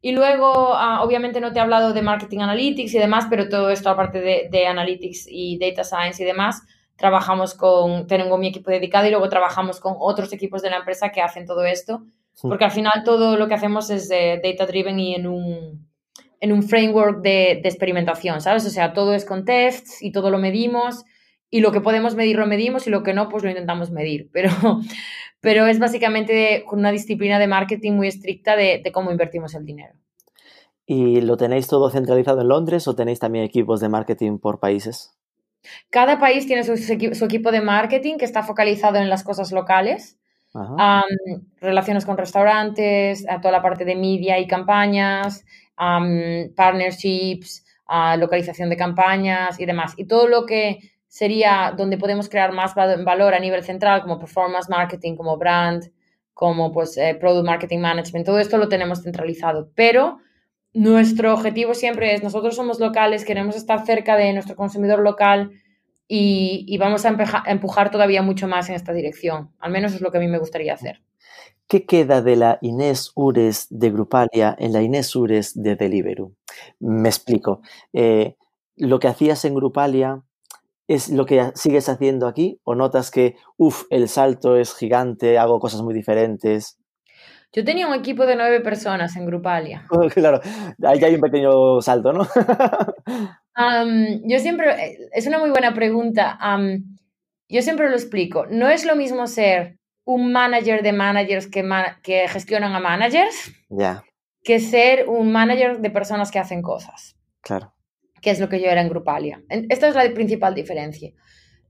Y luego, ah, obviamente no te he hablado de marketing analytics y demás, pero todo esto aparte de, de, analytics y data science y demás, trabajamos con, tengo mi equipo dedicado y luego trabajamos con otros equipos de la empresa que hacen todo esto, porque al final todo lo que hacemos es data driven y en un, en un framework de, experimentación, ¿sabes? O sea, todo es con tests y todo lo medimos y lo que podemos medir lo medimos y lo que no, pues lo intentamos medir. Pero, pero es básicamente con una disciplina de marketing muy estricta de, cómo invertimos el dinero. ¿Y lo tenéis todo centralizado en Londres o tenéis también equipos de marketing por países? Cada país tiene su, equipo de marketing que está focalizado en las cosas locales. relaciones con restaurantes, a toda la parte de media y campañas, partnerships, localización de campañas y demás. Y todo lo que sería donde podemos crear más valor a nivel central, como performance marketing, como brand, como pues eh, product marketing management, todo esto lo tenemos centralizado. Pero nuestro objetivo siempre es, nosotros somos locales, queremos estar cerca de nuestro consumidor local y, y vamos a empujar todavía mucho más en esta dirección. Al menos es lo que a mí me gustaría hacer. ¿Qué queda de la Inés Ures de Grupalia en la Inés Ures de Deliveroo? Me explico. Eh, ¿Lo que hacías en Grupalia es lo que sigues haciendo aquí? ¿O notas que, uff, el salto es gigante, hago cosas muy diferentes? Yo tenía un equipo de nueve personas en Grupalia. [laughs] claro, ahí hay un pequeño salto, ¿no? [laughs] yo siempre, es una muy buena pregunta. yo siempre lo explico. No es lo mismo ser un manager de managers que, que gestionan a managers que ser un manager de personas que hacen cosas. Claro. Que es lo que yo era en Grupalia. Esta es la principal diferencia.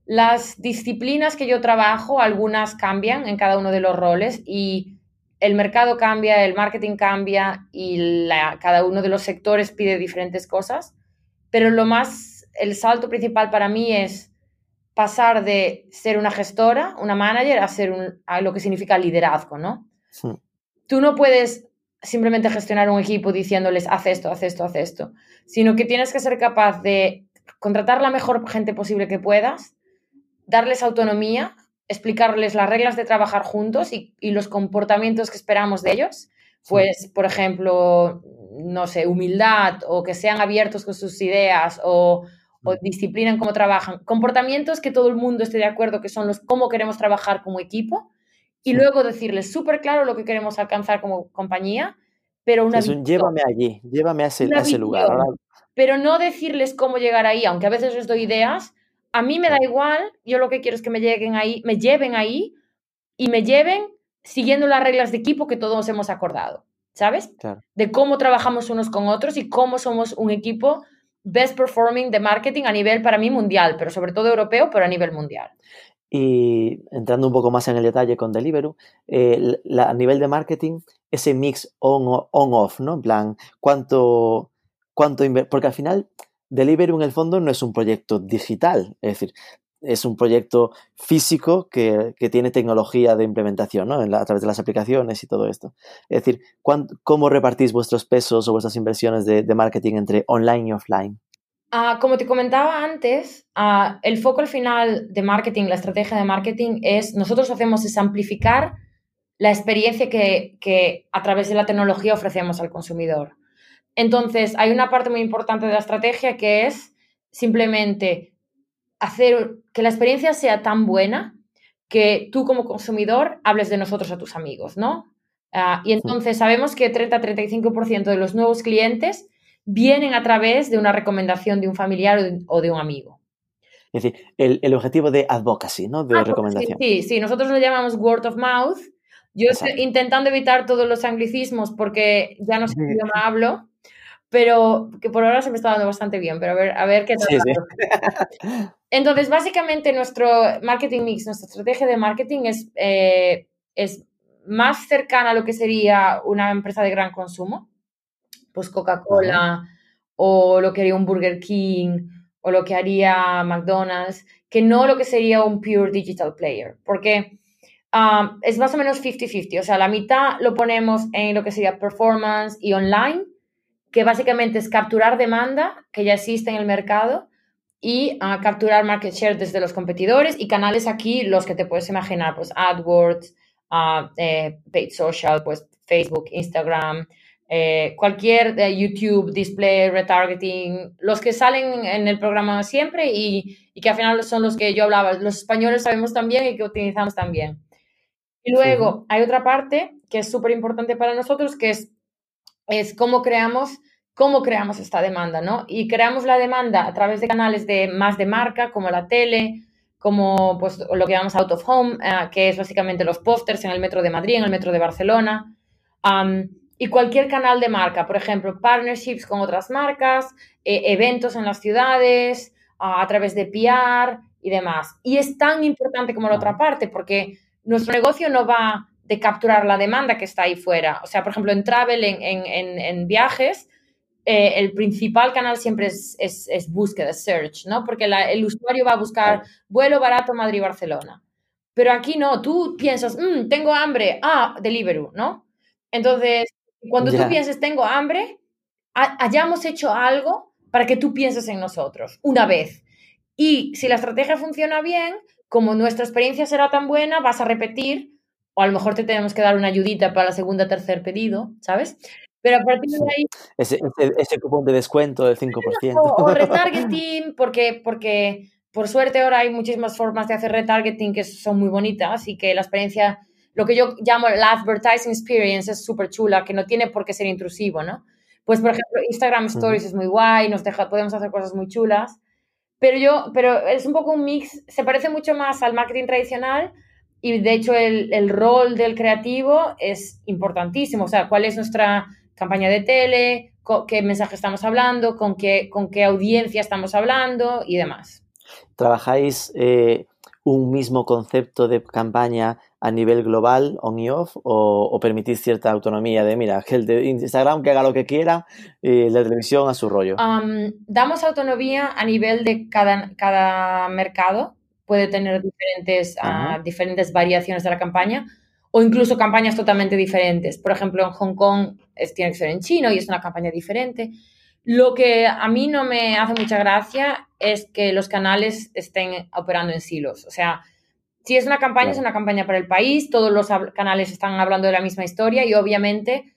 Las disciplinas que yo trabajo, algunas cambian en cada uno de los roles y el mercado cambia, el marketing cambia y cada uno de los sectores pide diferentes cosas. Pero lo más, el salto principal para mí es pasar de ser una gestora, una manager, a ser un, a lo que significa liderazgo, ¿no? Tú no puedes simplemente gestionar un equipo diciéndoles, haz esto, haz esto, haz esto, sino que tienes que ser capaz de contratar la mejor gente posible que puedas, darles autonomía, explicarles las reglas de trabajar juntos y, y los comportamientos que esperamos de ellos. Pues, por ejemplo, no sé, humildad o que sean abiertos con sus ideas o o disciplina en cómo trabajan, comportamientos que todo el mundo esté de acuerdo que son los cómo queremos trabajar como equipo y luego decirles súper claro lo que queremos alcanzar como compañía, pero una... llévame allí, llévame a ese, lugar. Pero no decirles cómo llegar ahí, aunque a veces les doy ideas, a mí me da igual, yo lo que quiero es que me lleguen ahí, me lleven ahí y me lleven siguiendo las reglas de equipo que todos hemos acordado. ¿sabes? De cómo trabajamos unos con otros y cómo somos un equipo best performing de marketing a nivel para mí mundial, pero sobre todo europeo, pero a nivel mundial. Y entrando un poco más en el detalle con Deliveroo, eh, a nivel de marketing, ese mix on-off, ¿no? En plan, ¿cuánto, cuánto porque al final Deliveroo en el fondo no es un proyecto digital, es decir, es un proyecto físico que, tiene tecnología de implementación ¿no? a través de las aplicaciones y todo esto. Es decir, ¿cómo repartís vuestros pesos o vuestras inversiones de, marketing entre online y offline? Ah, como te comentaba antes, ah, el foco al final de marketing, la estrategia de marketing es, nosotros hacemos es amplificar la experiencia que, que a través de la tecnología ofrecemos al consumidor. Entonces, hay una parte muy importante de la estrategia que es simplemente hacer que la experiencia sea tan buena que tú como consumidor hables de nosotros a tus amigos, ¿no? Ah, y entonces sabemos que 30-35% de los nuevos clientes vienen a través de una recomendación de un familiar o de, un amigo. Es decir, el, objetivo de advocacy, ¿no? De recomendación. Sí, sí, nosotros lo llamamos word of mouth. Yo estoy intentando evitar todos los anglicismos porque ya no sé qué idioma hablo, pero que por ahora se me está dando bastante bien, pero a ver, a ver qué tal. Entonces, básicamente nuestro marketing mix, nuestra estrategia de marketing es, eh, es más cercana a lo que sería una empresa de gran consumo, pues Coca-Cola o lo que haría un Burger King o lo que haría McDonald's, que no lo que sería un pure digital player, porque ah, es más o menos 50-50, o sea, la mitad lo ponemos en lo que sería performance y online, que básicamente es capturar demanda que ya existe en el mercado y a capturar market share desde los competidores y canales aquí, los que te puedes imaginar, pues AdWords, uh, Paid Social, pues Facebook, Instagram, eh, cualquier eh, YouTube, display, retargeting, los que salen en el programa siempre y, y, que al final son los que yo hablaba, los españoles sabemos también y que utilizamos también. Y luego hay otra parte que es súper importante para nosotros, que es, es cómo creamos cómo creamos esta demanda, ¿no? Y creamos la demanda a través de canales de más de marca, como la tele, como pues, lo que llamamos out of home, eh, que es básicamente los pósters en el metro de Madrid, en el metro de Barcelona, y cualquier canal de marca, por ejemplo, partnerships con otras marcas, eh, eventos en las ciudades, a través de PR y demás. Y es tan importante como la otra parte, porque nuestro negocio no va de capturar la demanda que está ahí fuera. O sea, por ejemplo, en travel, en, en, en viajes, eh, el principal canal siempre es, es, búsqueda, search, ¿no? Porque el usuario va a buscar vuelo barato Madrid-Barcelona. Pero aquí no, tú piensas, mm, tengo hambre, ah, Deliveroo, ¿no? Entonces, cuando tú pienses, tengo hambre, hayamos hecho algo para que tú pienses en nosotros, una vez. Y si la estrategia funciona bien, como nuestra experiencia será tan buena, vas a repetir, o a lo mejor te tenemos que dar una ayudita para la segunda tercer pedido, ¿sabes? Pero a partir de ahí... Ese, ese, cupón de descuento del 5%. O, [laughs] retargeting, porque, porque por suerte ahora hay muchísimas formas de hacer retargeting que son muy bonitas y que la experiencia, lo que yo llamo la advertising experience es súper chula, que no tiene por qué ser intrusivo, ¿no? Pues, por ejemplo, Instagram Stories es muy guay, nos deja, podemos hacer cosas muy chulas, pero yo, pero es un poco un mix, se parece mucho más al marketing tradicional, y de hecho el, el, rol del creativo es importantísimo. O sea, cuál es nuestra campaña de tele, qué mensaje estamos hablando, con qué, con qué audiencia estamos hablando y demás. ¿Trabajáis eh, un mismo concepto de campaña a nivel global, on y off, o, permitís cierta autonomía de, mira, el de Instagram que haga lo que quiera y el de televisión a su rollo? damos autonomía a nivel de cada, cada mercado, puede tener diferentes, ah, diferentes variaciones de la campaña o incluso campañas totalmente diferentes. Por ejemplo, en Hong Kong es, tiene que ser en chino y es una campaña diferente. Lo que a mí no me hace mucha gracia es que los canales estén operando en silos. O sea, si es una campaña, es una campaña para el país, todos los canales están hablando de la misma historia y obviamente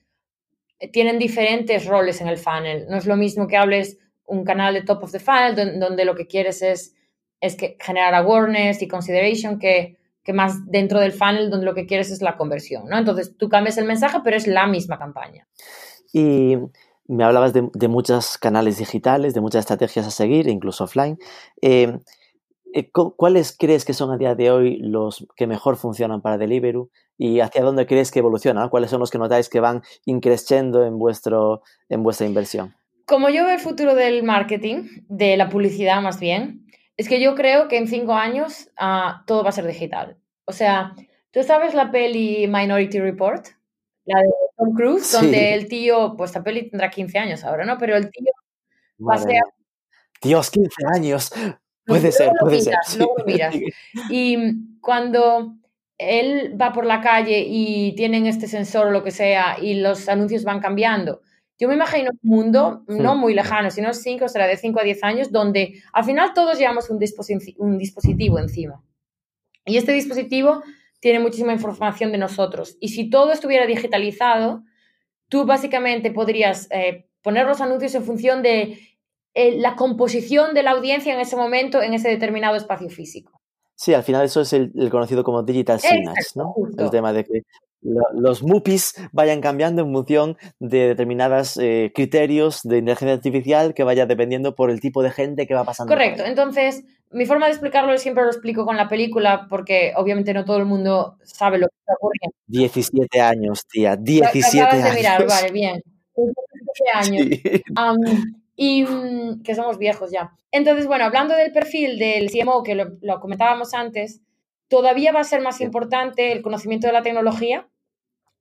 eh, tienen diferentes roles en el funnel. No es lo mismo que hables un canal de top of the funnel donde, lo que quieres es, es que generar awareness y consideration que que más dentro del funnel donde lo que quieres es la conversión, ¿no? Entonces tú cambias el mensaje, pero es la misma campaña. Y me hablabas de, muchos canales digitales, de muchas estrategias a seguir, incluso offline. Eh, eh, ¿cuáles crees que son a día de hoy los que mejor funcionan para Deliveroo y hacia dónde crees que evolucionan? ¿Cuáles son los que notáis que van increciendo en, en vuestra inversión? Como yo veo el futuro del marketing, de la publicidad más bien, es que yo creo que en cinco años uh, todo va a ser digital. O sea, ¿tú sabes la peli Minority Report? La de Tom Cruise, sí. donde el tío, pues la peli tendrá 15 años ahora, ¿no? Pero el tío pasea... Dios, 15 años. Puede ser, puede miras, ser. Luego miras. Y cuando él va por la calle y tienen este sensor o lo que sea y los anuncios van cambiando, yo me imagino un mundo no muy lejano, sino 5, será de 5 a 10 años, donde al final todos llevamos un, dispositivo, un dispositivo encima. Y este dispositivo tiene muchísima información de nosotros. Y si todo estuviera digitalizado, tú básicamente podrías eh, poner los anuncios en función de eh, la composición de la audiencia en ese momento en ese determinado espacio físico. Sí, al final eso es el, el conocido como digital signals, ¿no? justo. El tema de que lo- los MUPIs vayan cambiando en función de determinados eh, criterios de inteligencia artificial que vaya dependiendo por el tipo de gente que va pasando. Correcto. Entonces, mi forma de explicarlo siempre lo explico con la película porque obviamente no todo el mundo sabe lo que está ocurriendo. 17 años, tía, Lo- lo 17 acabas de años. mirar, vale, bien. [laughs] 17 años. Sí. Y mm, que somos viejos ya. Entonces, bueno, hablando del perfil del CMO, que lo, lo comentábamos antes, todavía va a ser más importante el conocimiento de la tecnología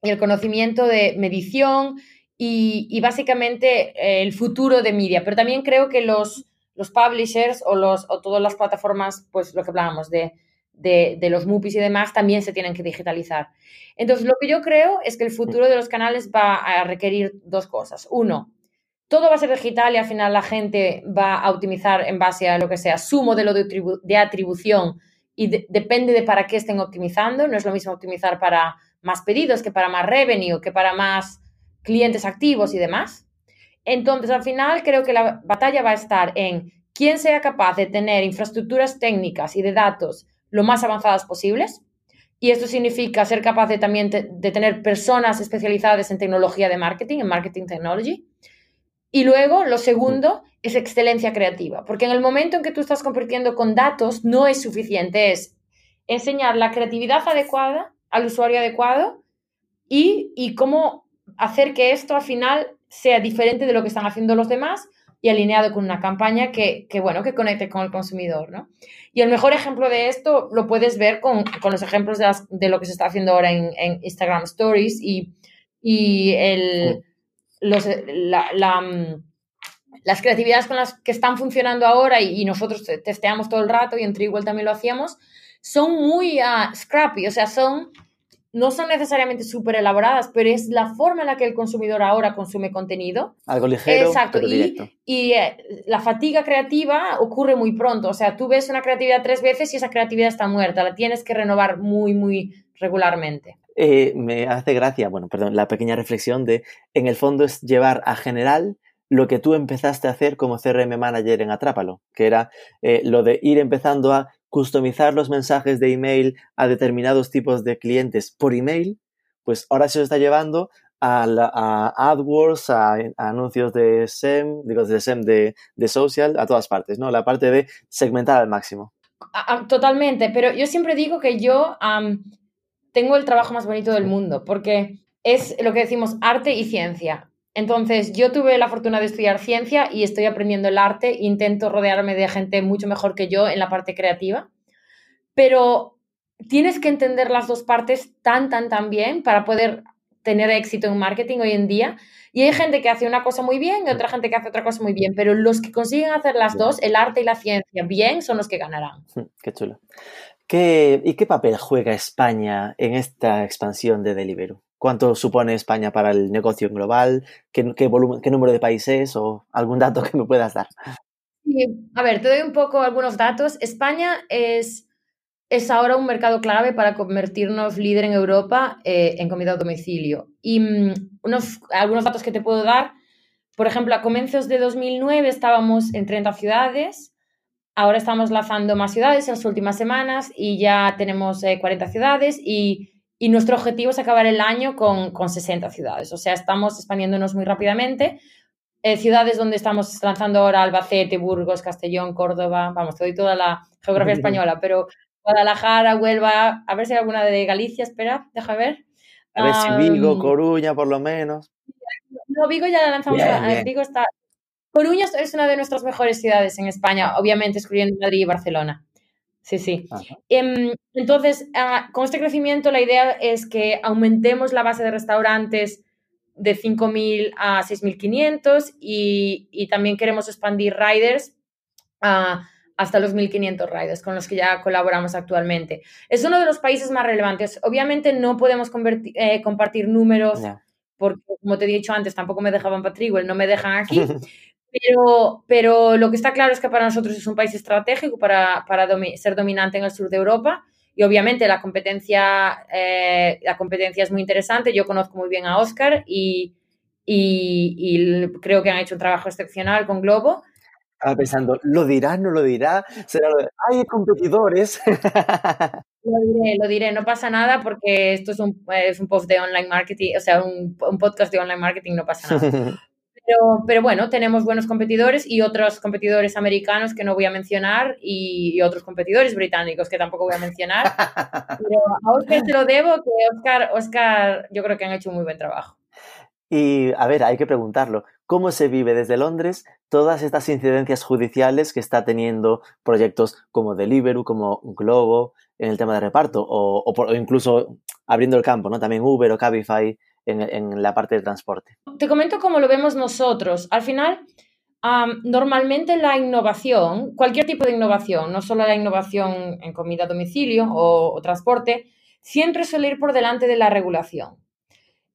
y el conocimiento de medición y, y básicamente eh, el futuro de media. Pero también creo que los, los publishers o, los, o todas las plataformas, pues lo que hablábamos de, de, de los MUPIs y demás, también se tienen que digitalizar. Entonces, lo que yo creo es que el futuro de los canales va a requerir dos cosas. Uno, todo va a ser digital y al final la gente va a optimizar en base a lo que sea su modelo de, atribu- de atribución y de- depende de para qué estén optimizando. No es lo mismo optimizar para más pedidos que para más revenue, que para más clientes activos y demás. Entonces, al final, creo que la batalla va a estar en quién sea capaz de tener infraestructuras técnicas y de datos lo más avanzadas posibles. Y esto significa ser capaz de también de tener personas especializadas en tecnología de marketing, en marketing technology. Y luego, lo segundo es excelencia creativa, porque en el momento en que tú estás compitiendo con datos, no es suficiente, es enseñar la creatividad adecuada al usuario adecuado y, y cómo hacer que esto al final sea diferente de lo que están haciendo los demás y alineado con una campaña que, que, bueno, que conecte con el consumidor, ¿no? Y el mejor ejemplo de esto lo puedes ver con, con los ejemplos de, las- de lo que se está haciendo ahora en, en Instagram Stories y, y el, los, la, la, mm, las creatividades con las que están funcionando ahora y, y nosotros te- testeamos todo el rato y en Treewell también lo hacíamos, son muy ah, scrappy, o sea, son, no son necesariamente súper elaboradas, pero es la forma en la que el consumidor ahora consume contenido Algo ligero, Exacto, pero y, directo. y, eh, la fatiga creativa ocurre muy pronto. O sea, tú ves una creatividad tres veces y esa creatividad está muerta. La tienes que renovar muy, muy regularmente. Eh, me hace gracia, bueno, perdón, la pequeña reflexión de, en el fondo es llevar a general lo que tú empezaste a hacer como CRM manager en Atrápalo, que era eh, lo de ir empezando a customizar los mensajes de email a determinados tipos de clientes por email, pues ahora se está llevando a, AdWords, a, anuncios de SEM, digo, de SEM de, de social, a todas partes, ¿no? La parte de segmentar al máximo. Totalmente, pero yo siempre digo que yo tengo el trabajo más bonito del mundo, porque es lo que decimos arte y ciencia. Entonces, yo tuve la fortuna de estudiar ciencia y estoy aprendiendo el arte, intento rodearme de gente mucho mejor que yo en la parte creativa, pero tienes que entender las dos partes tan, tan, tan bien para poder tener éxito en marketing hoy en día. Y hay gente que hace una cosa muy bien y otra gente que hace otra cosa muy bien, pero los que consiguen hacer las dos, el arte y la ciencia, bien, son los que ganarán. [laughs] Qué chulo. ¿Qué, ¿Y qué papel juega España en esta expansión de Deliveroo? ¿Cuánto supone España para el negocio global? ¿Qué, qué volumen, qué número de países o algún dato que me puedas dar? Y, a ver, te doy un poco algunos datos. España es, es ahora un mercado clave para convertirnos líder en Europa eh, en comida a domicilio. Y mm, unos, algunos datos que te puedo dar, por ejemplo, a comienzos de 2009 estábamos en 30 ciudades, ahora estamos lanzando más ciudades en las últimas semanas y ya tenemos eh, 40 ciudades y, y nuestro objetivo es acabar el año con, con 60 ciudades. O sea, estamos expandiéndonos muy rápidamente eh, ciudades donde estamos lanzando ahora Albacete, Burgos, Castellón, Córdoba, vamos, te doy toda la geografía española, pero Guadalajara, Huelva, a ver si hay alguna de Galicia, espera, deja ver. A ver si Vigo, Coruña, por lo menos. No, Vigo ya la lanzamos, a, Vigo está... Coruña es una de nuestras mejores ciudades en España, obviamente excluyendo Madrid y Barcelona. Sí, sí. Em, entonces, ah, con este crecimiento, la idea es que aumentemos la base de restaurantes de 5.000 a 6.500 y, y también queremos expandir riders a hasta los 1.500 riders con los que ya colaboramos actualmente. Es uno de los países más relevantes. Obviamente no podemos eh, compartir números porque, como te he dicho antes, tampoco me dejaban Patriguel, no me dejan aquí. [laughs] pero, pero lo que está claro es que para nosotros es un país estratégico para, para ser dominante en el sur de Europa. Y obviamente la competencia, eh, la competencia es muy interesante. Yo conozco muy bien a Oscar y, y, creo que han hecho un trabajo excepcional con Globo. Estaba pensando, ¿lo dirá, no lo dirá? ¿Será lo de, ¡ay, competidores! [laughs] Lo diré, lo diré, no pasa nada porque esto es un, es un post de online marketing, o sea, un, un podcast de online marketing, no pasa nada. [laughs] Pero, pero, bueno, tenemos buenos competidores y otros competidores americanos que no voy a mencionar y, otros competidores británicos que tampoco voy a mencionar. [laughs] Pero a Oscar te lo debo, que Oscar, Oscar yo creo que han hecho un muy buen trabajo. Y a ver, hay que preguntarlo, ¿cómo se vive desde Londres todas estas incidencias judiciales que está teniendo proyectos como Deliveroo, como Globo en el tema de reparto o, o incluso abriendo el campo, ¿no? También Uber o Cabify en, la parte de transporte. Te comento cómo lo vemos nosotros. Al final, normalmente la innovación, cualquier tipo de innovación, no solo la innovación en comida a domicilio o, transporte, siempre suele ir por delante de la regulación.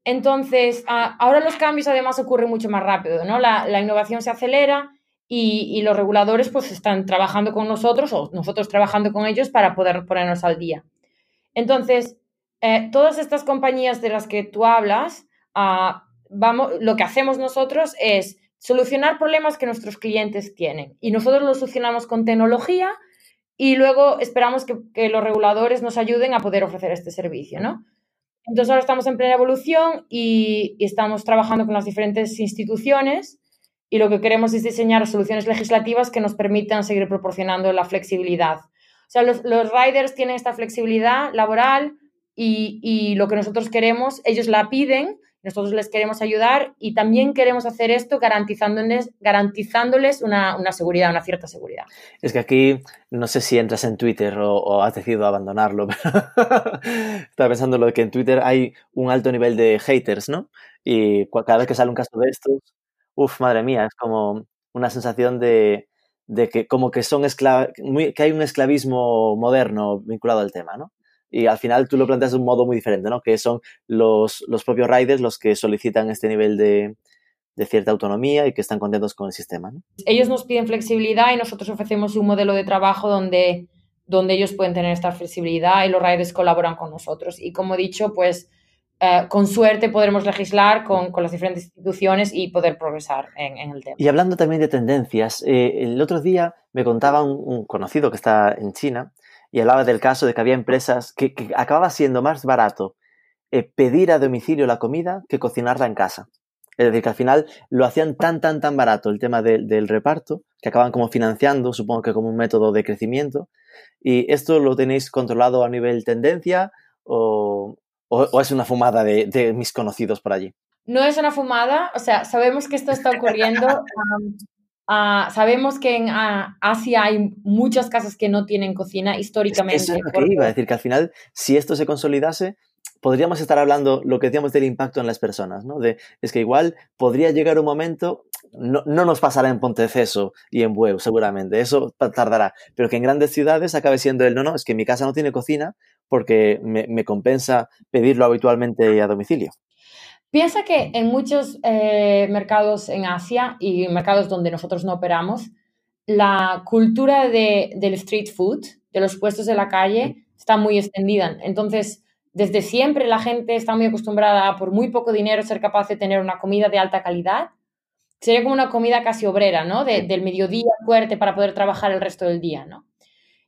Entonces, ahora los cambios además ocurren mucho más rápido, ¿no? La, innovación se acelera y, y, los reguladores pues están trabajando con nosotros o nosotros trabajando con ellos para poder ponernos al día. Entonces, eh, todas estas compañías de las que tú hablas, ah, vamos, lo que hacemos nosotros es solucionar problemas que nuestros clientes tienen y nosotros los solucionamos con tecnología y luego esperamos que, los reguladores nos ayuden a poder ofrecer este servicio, ¿no? Entonces ahora estamos en plena evolución y, estamos trabajando con las diferentes instituciones y lo que queremos es diseñar soluciones legislativas que nos permitan seguir proporcionando la flexibilidad. O sea, los, los riders tienen esta flexibilidad laboral, y, lo que nosotros queremos, ellos la piden, nosotros les queremos ayudar y también queremos hacer esto garantizándoles, garantizándoles una, seguridad, una cierta seguridad. Es que aquí, no sé si entras en Twitter o, has decidido abandonarlo, [laughs] pero estaba pensando lo de que en Twitter hay un alto nivel de haters, ¿no? Y cada vez que sale un caso de estos, uff, madre mía, es como una sensación de, que como que son que hay un esclavismo moderno vinculado al tema, ¿no? Y al final tú lo planteas de un modo muy diferente, ¿no? Que son los, los propios riders los que solicitan este nivel de, de cierta autonomía y que están contentos con el sistema. ¿no? Ellos nos piden flexibilidad y nosotros ofrecemos un modelo de trabajo donde, donde ellos pueden tener esta flexibilidad y los riders colaboran con nosotros. Y como he dicho, pues eh, con suerte podremos legislar con, con, las diferentes instituciones y poder progresar en, en el tema. Y hablando también de tendencias, eh, el otro día me contaba un, un, conocido que está en China y hablaba del caso de que había empresas que, acababa siendo más barato eh, pedir a domicilio la comida que cocinarla en casa. Es decir, que al final lo hacían tan, tan, tan barato el tema del reparto, que acaban como financiando, supongo que como un método de crecimiento. ¿Y esto lo tenéis controlado a nivel tendencia o, es una fumada de, mis conocidos por allí? No es una fumada, o sea, sabemos que esto está ocurriendo. [laughs] Ah, sabemos que en ah, Asia hay muchas casas que no tienen cocina históricamente. eso es lo que iba a decir, que al final, si esto se consolidase, podríamos estar hablando lo que decíamos del impacto en las personas, ¿no? De, es que igual podría llegar un momento, no, no nos pasará en Ponteceso y en Bueu, seguramente, eso tardará, pero que en grandes ciudades acabe siendo el, no, no, es que mi casa no tiene cocina porque me, me compensa pedirlo habitualmente a domicilio. Piensa que en muchos eh, mercados en Asia y mercados donde nosotros no operamos, la cultura de, del street food, de los puestos de la calle, está muy extendida. Entonces, desde siempre la gente está muy acostumbrada a, por muy poco dinero, ser capaz de tener una comida de alta calidad. Sería como una comida casi obrera, ¿no? del mediodía fuerte para poder trabajar el resto del día, ¿no?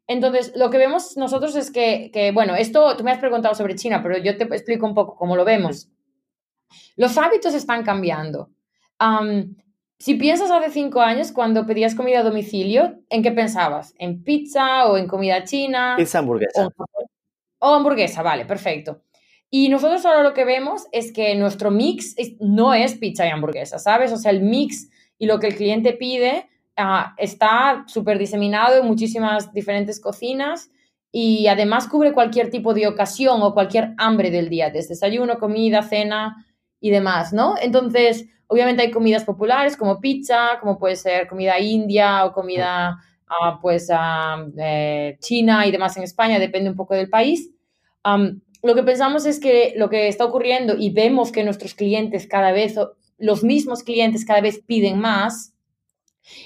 Entonces, lo que vemos nosotros es que, que, bueno, esto, tú me has preguntado sobre China, pero yo te explico un poco cómo lo vemos. Los hábitos están cambiando. si piensas hace cinco años, cuando pedías comida a domicilio, ¿en qué pensabas? ¿En pizza o en comida china? Pizza hamburguesa. O, hamburguesa, vale, perfecto. Y nosotros ahora lo que vemos es que nuestro mix no es pizza y hamburguesa, ¿sabes? O sea, el mix y lo que el cliente pide ah, está súper diseminado en muchísimas diferentes cocinas y además cubre cualquier tipo de ocasión o cualquier hambre del día, desde desayuno, comida, cena y demás, ¿no? Entonces, obviamente hay comidas populares como pizza, como puede ser comida india o comida ah, pues ah, eh, china y demás en España, depende un poco del país. lo que pensamos es que lo que está ocurriendo y vemos que nuestros clientes cada vez, los mismos clientes cada vez piden más,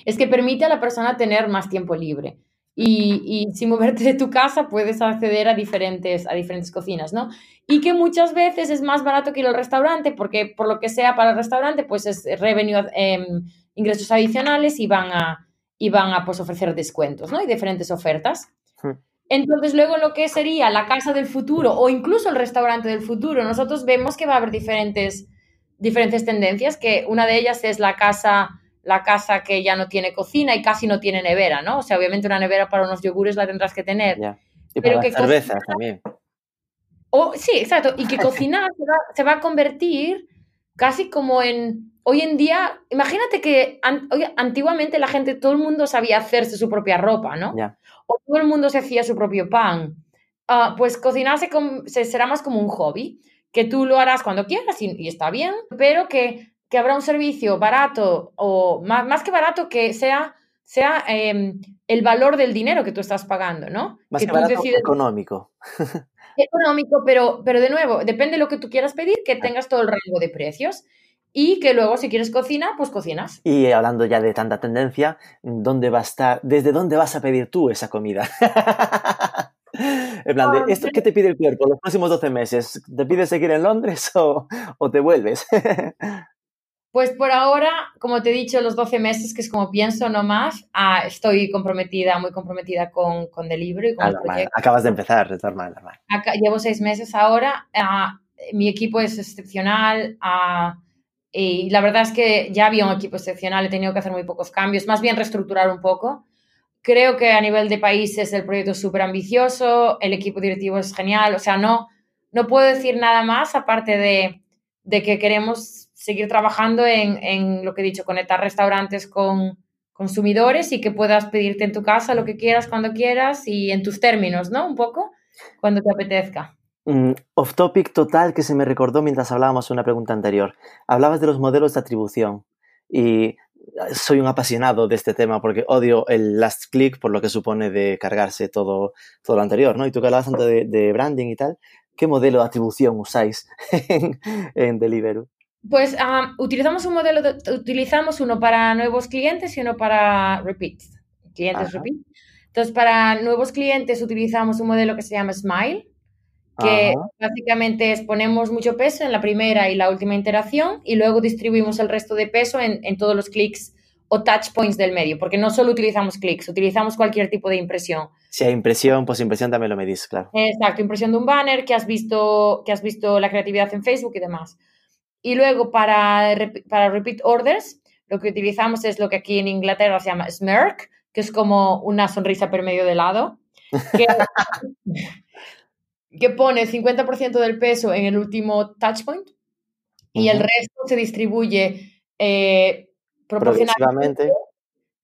es que permite a la persona tener más tiempo libre y, sin moverte de tu casa puedes acceder a diferentes, a diferentes cocinas, ¿no? Y que muchas veces es más barato que ir al restaurante porque por lo que sea para el restaurante pues es revenue, em, ingresos adicionales y van a, y van a pues, ofrecer descuentos, ¿no? Y diferentes ofertas. Hmm. Entonces, luego lo que sería la casa del futuro o incluso el restaurante del futuro, nosotros vemos que va a haber diferentes, diferentes tendencias, que una de ellas es la casa la casa que ya no tiene cocina y casi no tiene nevera, ¿no? O sea, obviamente una nevera para unos yogures la tendrás que tener. Y para pero también. O, sí, exacto. Y que [laughs] cocinar se va, a convertir casi como en... Hoy en día, imagínate que antiguamente la gente, todo el mundo sabía hacerse su propia ropa, ¿no? O todo el mundo se hacía su propio pan. Ah, pues cocinarse será más como un hobby, que tú lo harás cuando quieras y está bien, pero que que habrá un servicio barato o más, más que barato que sea, sea em, el valor del dinero que tú estás pagando, ¿no? Más que, barato, económico. [laughs] Económico, pero, pero de nuevo, depende de lo que tú quieras pedir, que tengas todo el rango de precios y que luego si quieres cocina, pues cocinas. Y hablando ya de tanta tendencia, ¿dónde va a estar, desde dónde vas a pedir tú esa comida? [laughs] en plan, de, ¿esto qué te pide el cuerpo los próximos 12 meses? ¿Te pide seguir en Londres o, o te vuelves? [laughs] Pues por ahora, como te he dicho, los 12 meses, que es como pienso no más, ah, estoy comprometida, muy comprometida con, con libro y con el proyecto. Acabas de empezar, es normal, normal. llevo seis meses ahora, ah, mi equipo es excepcional ah, y la verdad es que ya había un equipo excepcional, he tenido que hacer muy pocos cambios, más bien reestructurar un poco. Creo que a nivel de países el proyecto es súper ambicioso, el equipo directivo es genial, o sea, no, no puedo decir nada más aparte de, de que queremos seguir trabajando en, lo que he dicho, conectar restaurantes con consumidores y que puedas pedirte en tu casa lo que quieras cuando quieras y en tus términos, ¿no? Un poco, cuando te apetezca. Mm, off topic total que se me recordó mientras hablábamos una pregunta anterior. Hablabas de los modelos de atribución y soy un apasionado de este tema porque odio el last click por lo que supone de cargarse todo, todo lo anterior, ¿no? Y tú que hablabas tanto de, branding y tal, ¿qué modelo de atribución usáis [laughs] en, en Deliveroo? Pues utilizamos un modelo, utilizamos uno para nuevos clientes y uno para repeat, clientes repeat. Entonces, para nuevos clientes utilizamos un modelo que se llama Smile, que básicamente es ponemos mucho peso en la primera y la última interacción y luego distribuimos el resto de peso en, en todos los clics o touch points del medio, porque no solo utilizamos clics, utilizamos cualquier tipo de impresión. Si hay impresión, pues impresión también lo medís, claro. Exacto, impresión de un banner, que has visto, que has visto la creatividad en Facebook y demás. Y luego para, para repeat orders, lo que utilizamos es lo que aquí en Inglaterra se llama smirk, que es como una sonrisa por medio de lado, que, [laughs] que pone 50% del peso en el último touch point y el resto se distribuye eh, proporcionalmente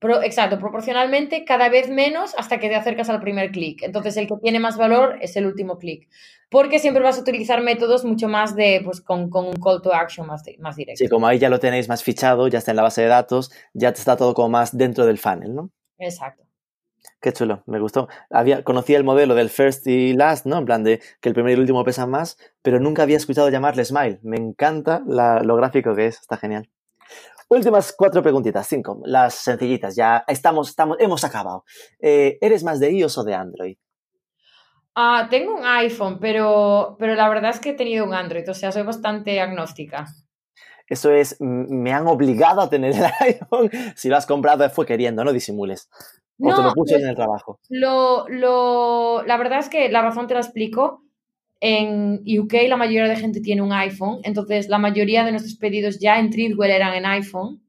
exacto, proporcionalmente cada vez menos hasta que te acercas al primer clic. Entonces, el que tiene más valor es el último clic. Porque siempre vas a utilizar métodos mucho más de, pues, con, un call to action más, más directo. Sí, como ahí ya lo tenéis más fichado, ya está en la base de datos, ya está todo como más dentro del funnel, ¿no? Exacto. Qué chulo, me gustó. Había, conocía el modelo del first y last, ¿no? En plan de que el primero y el último pesan más, pero nunca había escuchado llamarle smile. Me encanta lo gráfico que es, está genial. Últimas cuatro preguntitas, cinco, las sencillitas, ya estamos, estamos, hemos acabado. Eh, ¿Eres más de iOS o de Android? Ah, tengo un iPhone, pero, pero la verdad es que he tenido un Android, o sea, soy bastante agnóstica. Eso es, me han obligado a tener el [laughs] iPhone. Si lo has comprado fue queriendo, no disimules. O te lo puse en el trabajo. Lo, lo, la verdad es que la razón te la explico. En UK la mayoría de gente tiene un iPhone, entonces la mayoría de nuestros pedidos ya en Treadwell eran en iPhone.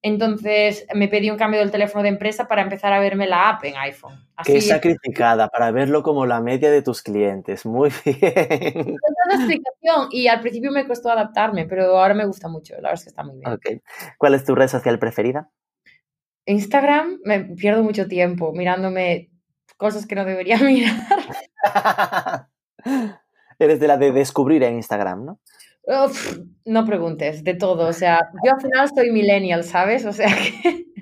Entonces me pedí un cambio del teléfono de empresa para empezar a verme la app en iPhone. Así Qué sacrificada para verlo como la media de tus clientes. Muy bien. [laughs] una explicación y al principio me costó adaptarme, pero ahora me gusta mucho. La verdad es que está muy bien. Okay. ¿Cuál es tu red social preferida? Instagram, me pierdo mucho tiempo mirándome cosas que no debería [laughs] mirar. [laughs] [gasps] Eres de la de descubrir en Instagram, ¿no? no preguntes, de todo. O sea, yo al final soy millennial, ¿sabes? O sea que... [laughs]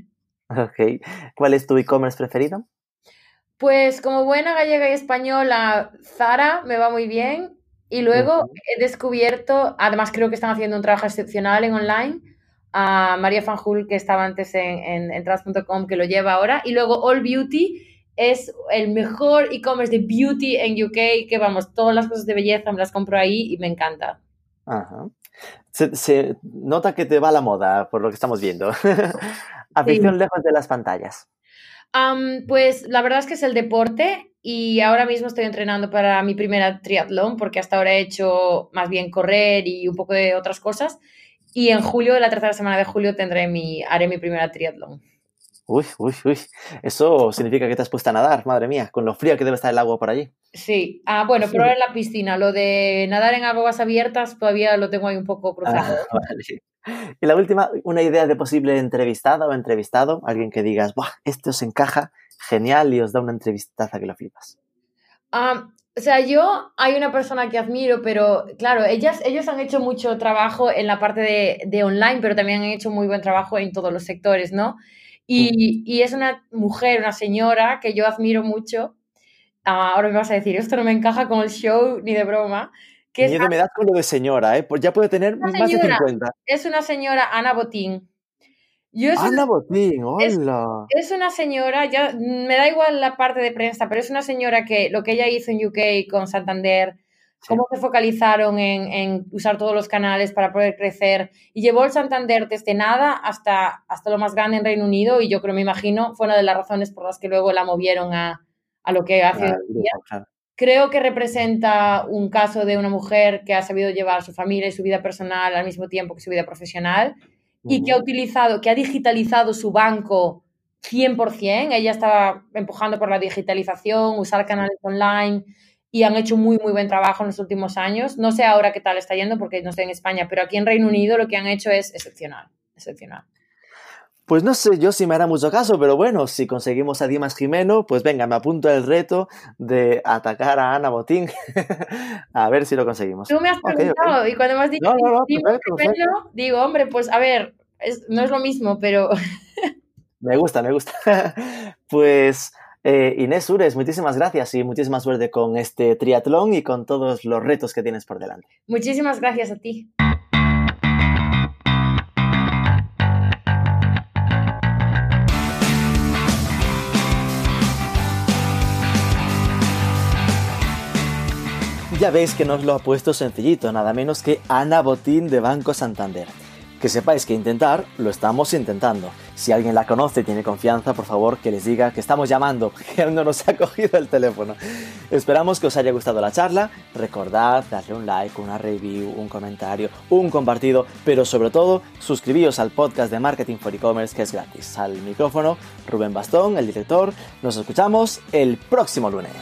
Ok. ¿Cuál es tu e-commerce preferido? Pues como buena gallega y española, Zara me va muy bien. Y luego he descubierto, además creo que están haciendo un trabajo excepcional en online, a María Fanjul, que estaba antes en, en, trans.com, que lo lleva ahora. Y luego All Beauty es el mejor e-commerce de beauty en UK, que vamos, todas las cosas de belleza me las compro ahí y me encanta. Ajá. Se, nota que te va la moda por lo que estamos viendo. [laughs] Afición lejos de las pantallas. pues la verdad es que es el deporte y ahora mismo estoy entrenando para mi primera triatlón porque hasta ahora he hecho más bien correr y un poco de otras cosas. Y en julio, la tercera semana de julio, tendré mi, haré mi primera triatlón. Uy, uy, uy. Eso significa que te has puesto a nadar, madre mía, con lo frío que debe estar el agua por allí. Sí, ah, bueno, pero ahora en la piscina. Lo de nadar en aguas abiertas todavía lo tengo ahí un poco cruzado. Ah, [laughs] vale. Y la última, una idea de posible entrevistada o entrevistado, alguien que digas, Buah, este os encaja genial y os da una entrevistaza que lo flipas. Ah, o sea, yo hay una persona que admiro, pero claro, ellas, ellos han hecho mucho trabajo en la parte de, de online, pero también han hecho muy buen trabajo en todos los sectores, ¿no? Y, es una mujer, una señora que yo admiro mucho. Ah, ahora me vas a decir, esto no me encaja con el show ni de broma. Que es me das con lo de señora, ¿eh? Pues ya puede tener más de 50. Es una señora, Ana Botín. Ana Botín, hola. Es, una señora, ya me da igual la parte de prensa, pero es una señora que lo que ella hizo en UK con Santander, cómo se focalizaron en, usar todos los canales para poder crecer y llevó el Santander desde nada hasta, hasta lo más grande en Reino Unido y yo creo, me imagino, fue una de las razones por las que luego la movieron a, lo que hace Creo que representa un caso de una mujer que ha sabido llevar su familia y su vida personal al mismo tiempo que su vida profesional y que ha utilizado, que ha digitalizado su banco 100%. Ella estaba empujando por la digitalización, usar canales online, y han hecho muy, muy buen trabajo en los últimos años. No sé ahora qué tal está yendo porque no estoy en España, pero aquí en Reino Unido lo que han hecho es excepcional, excepcional. Pues no sé yo si me hará mucho caso, pero bueno, si conseguimos a Dimas Jimeno, pues venga, me apunto el reto de atacar a Ana Botín. [laughs] a ver si lo conseguimos. Tú me has preguntado y cuando me has dicho Jimeno, digo, hombre, pues a ver, no es lo mismo, pero... [laughs] me gusta, me gusta. [laughs] pues eh, Inés Ures, muchísimas gracias y muchísima suerte con este triatlón y con todos los retos que tienes por delante. Muchísimas gracias a ti. Ya veis que nos lo ha puesto sencillito, nada menos que Ana Botín de Banco Santander. Que sepáis que intentar lo estamos intentando. Si alguien la conoce y tiene confianza, por favor que les diga que estamos llamando, [laughs] que aún no nos ha cogido el teléfono. Esperamos que os haya gustado la charla. Recordad darle un like, una review, un comentario, un compartido, pero sobre todo suscribíos al podcast de Marketing for E-Commerce que es gratis. Al micrófono, Rubén Bastón, el director. Nos escuchamos el próximo lunes.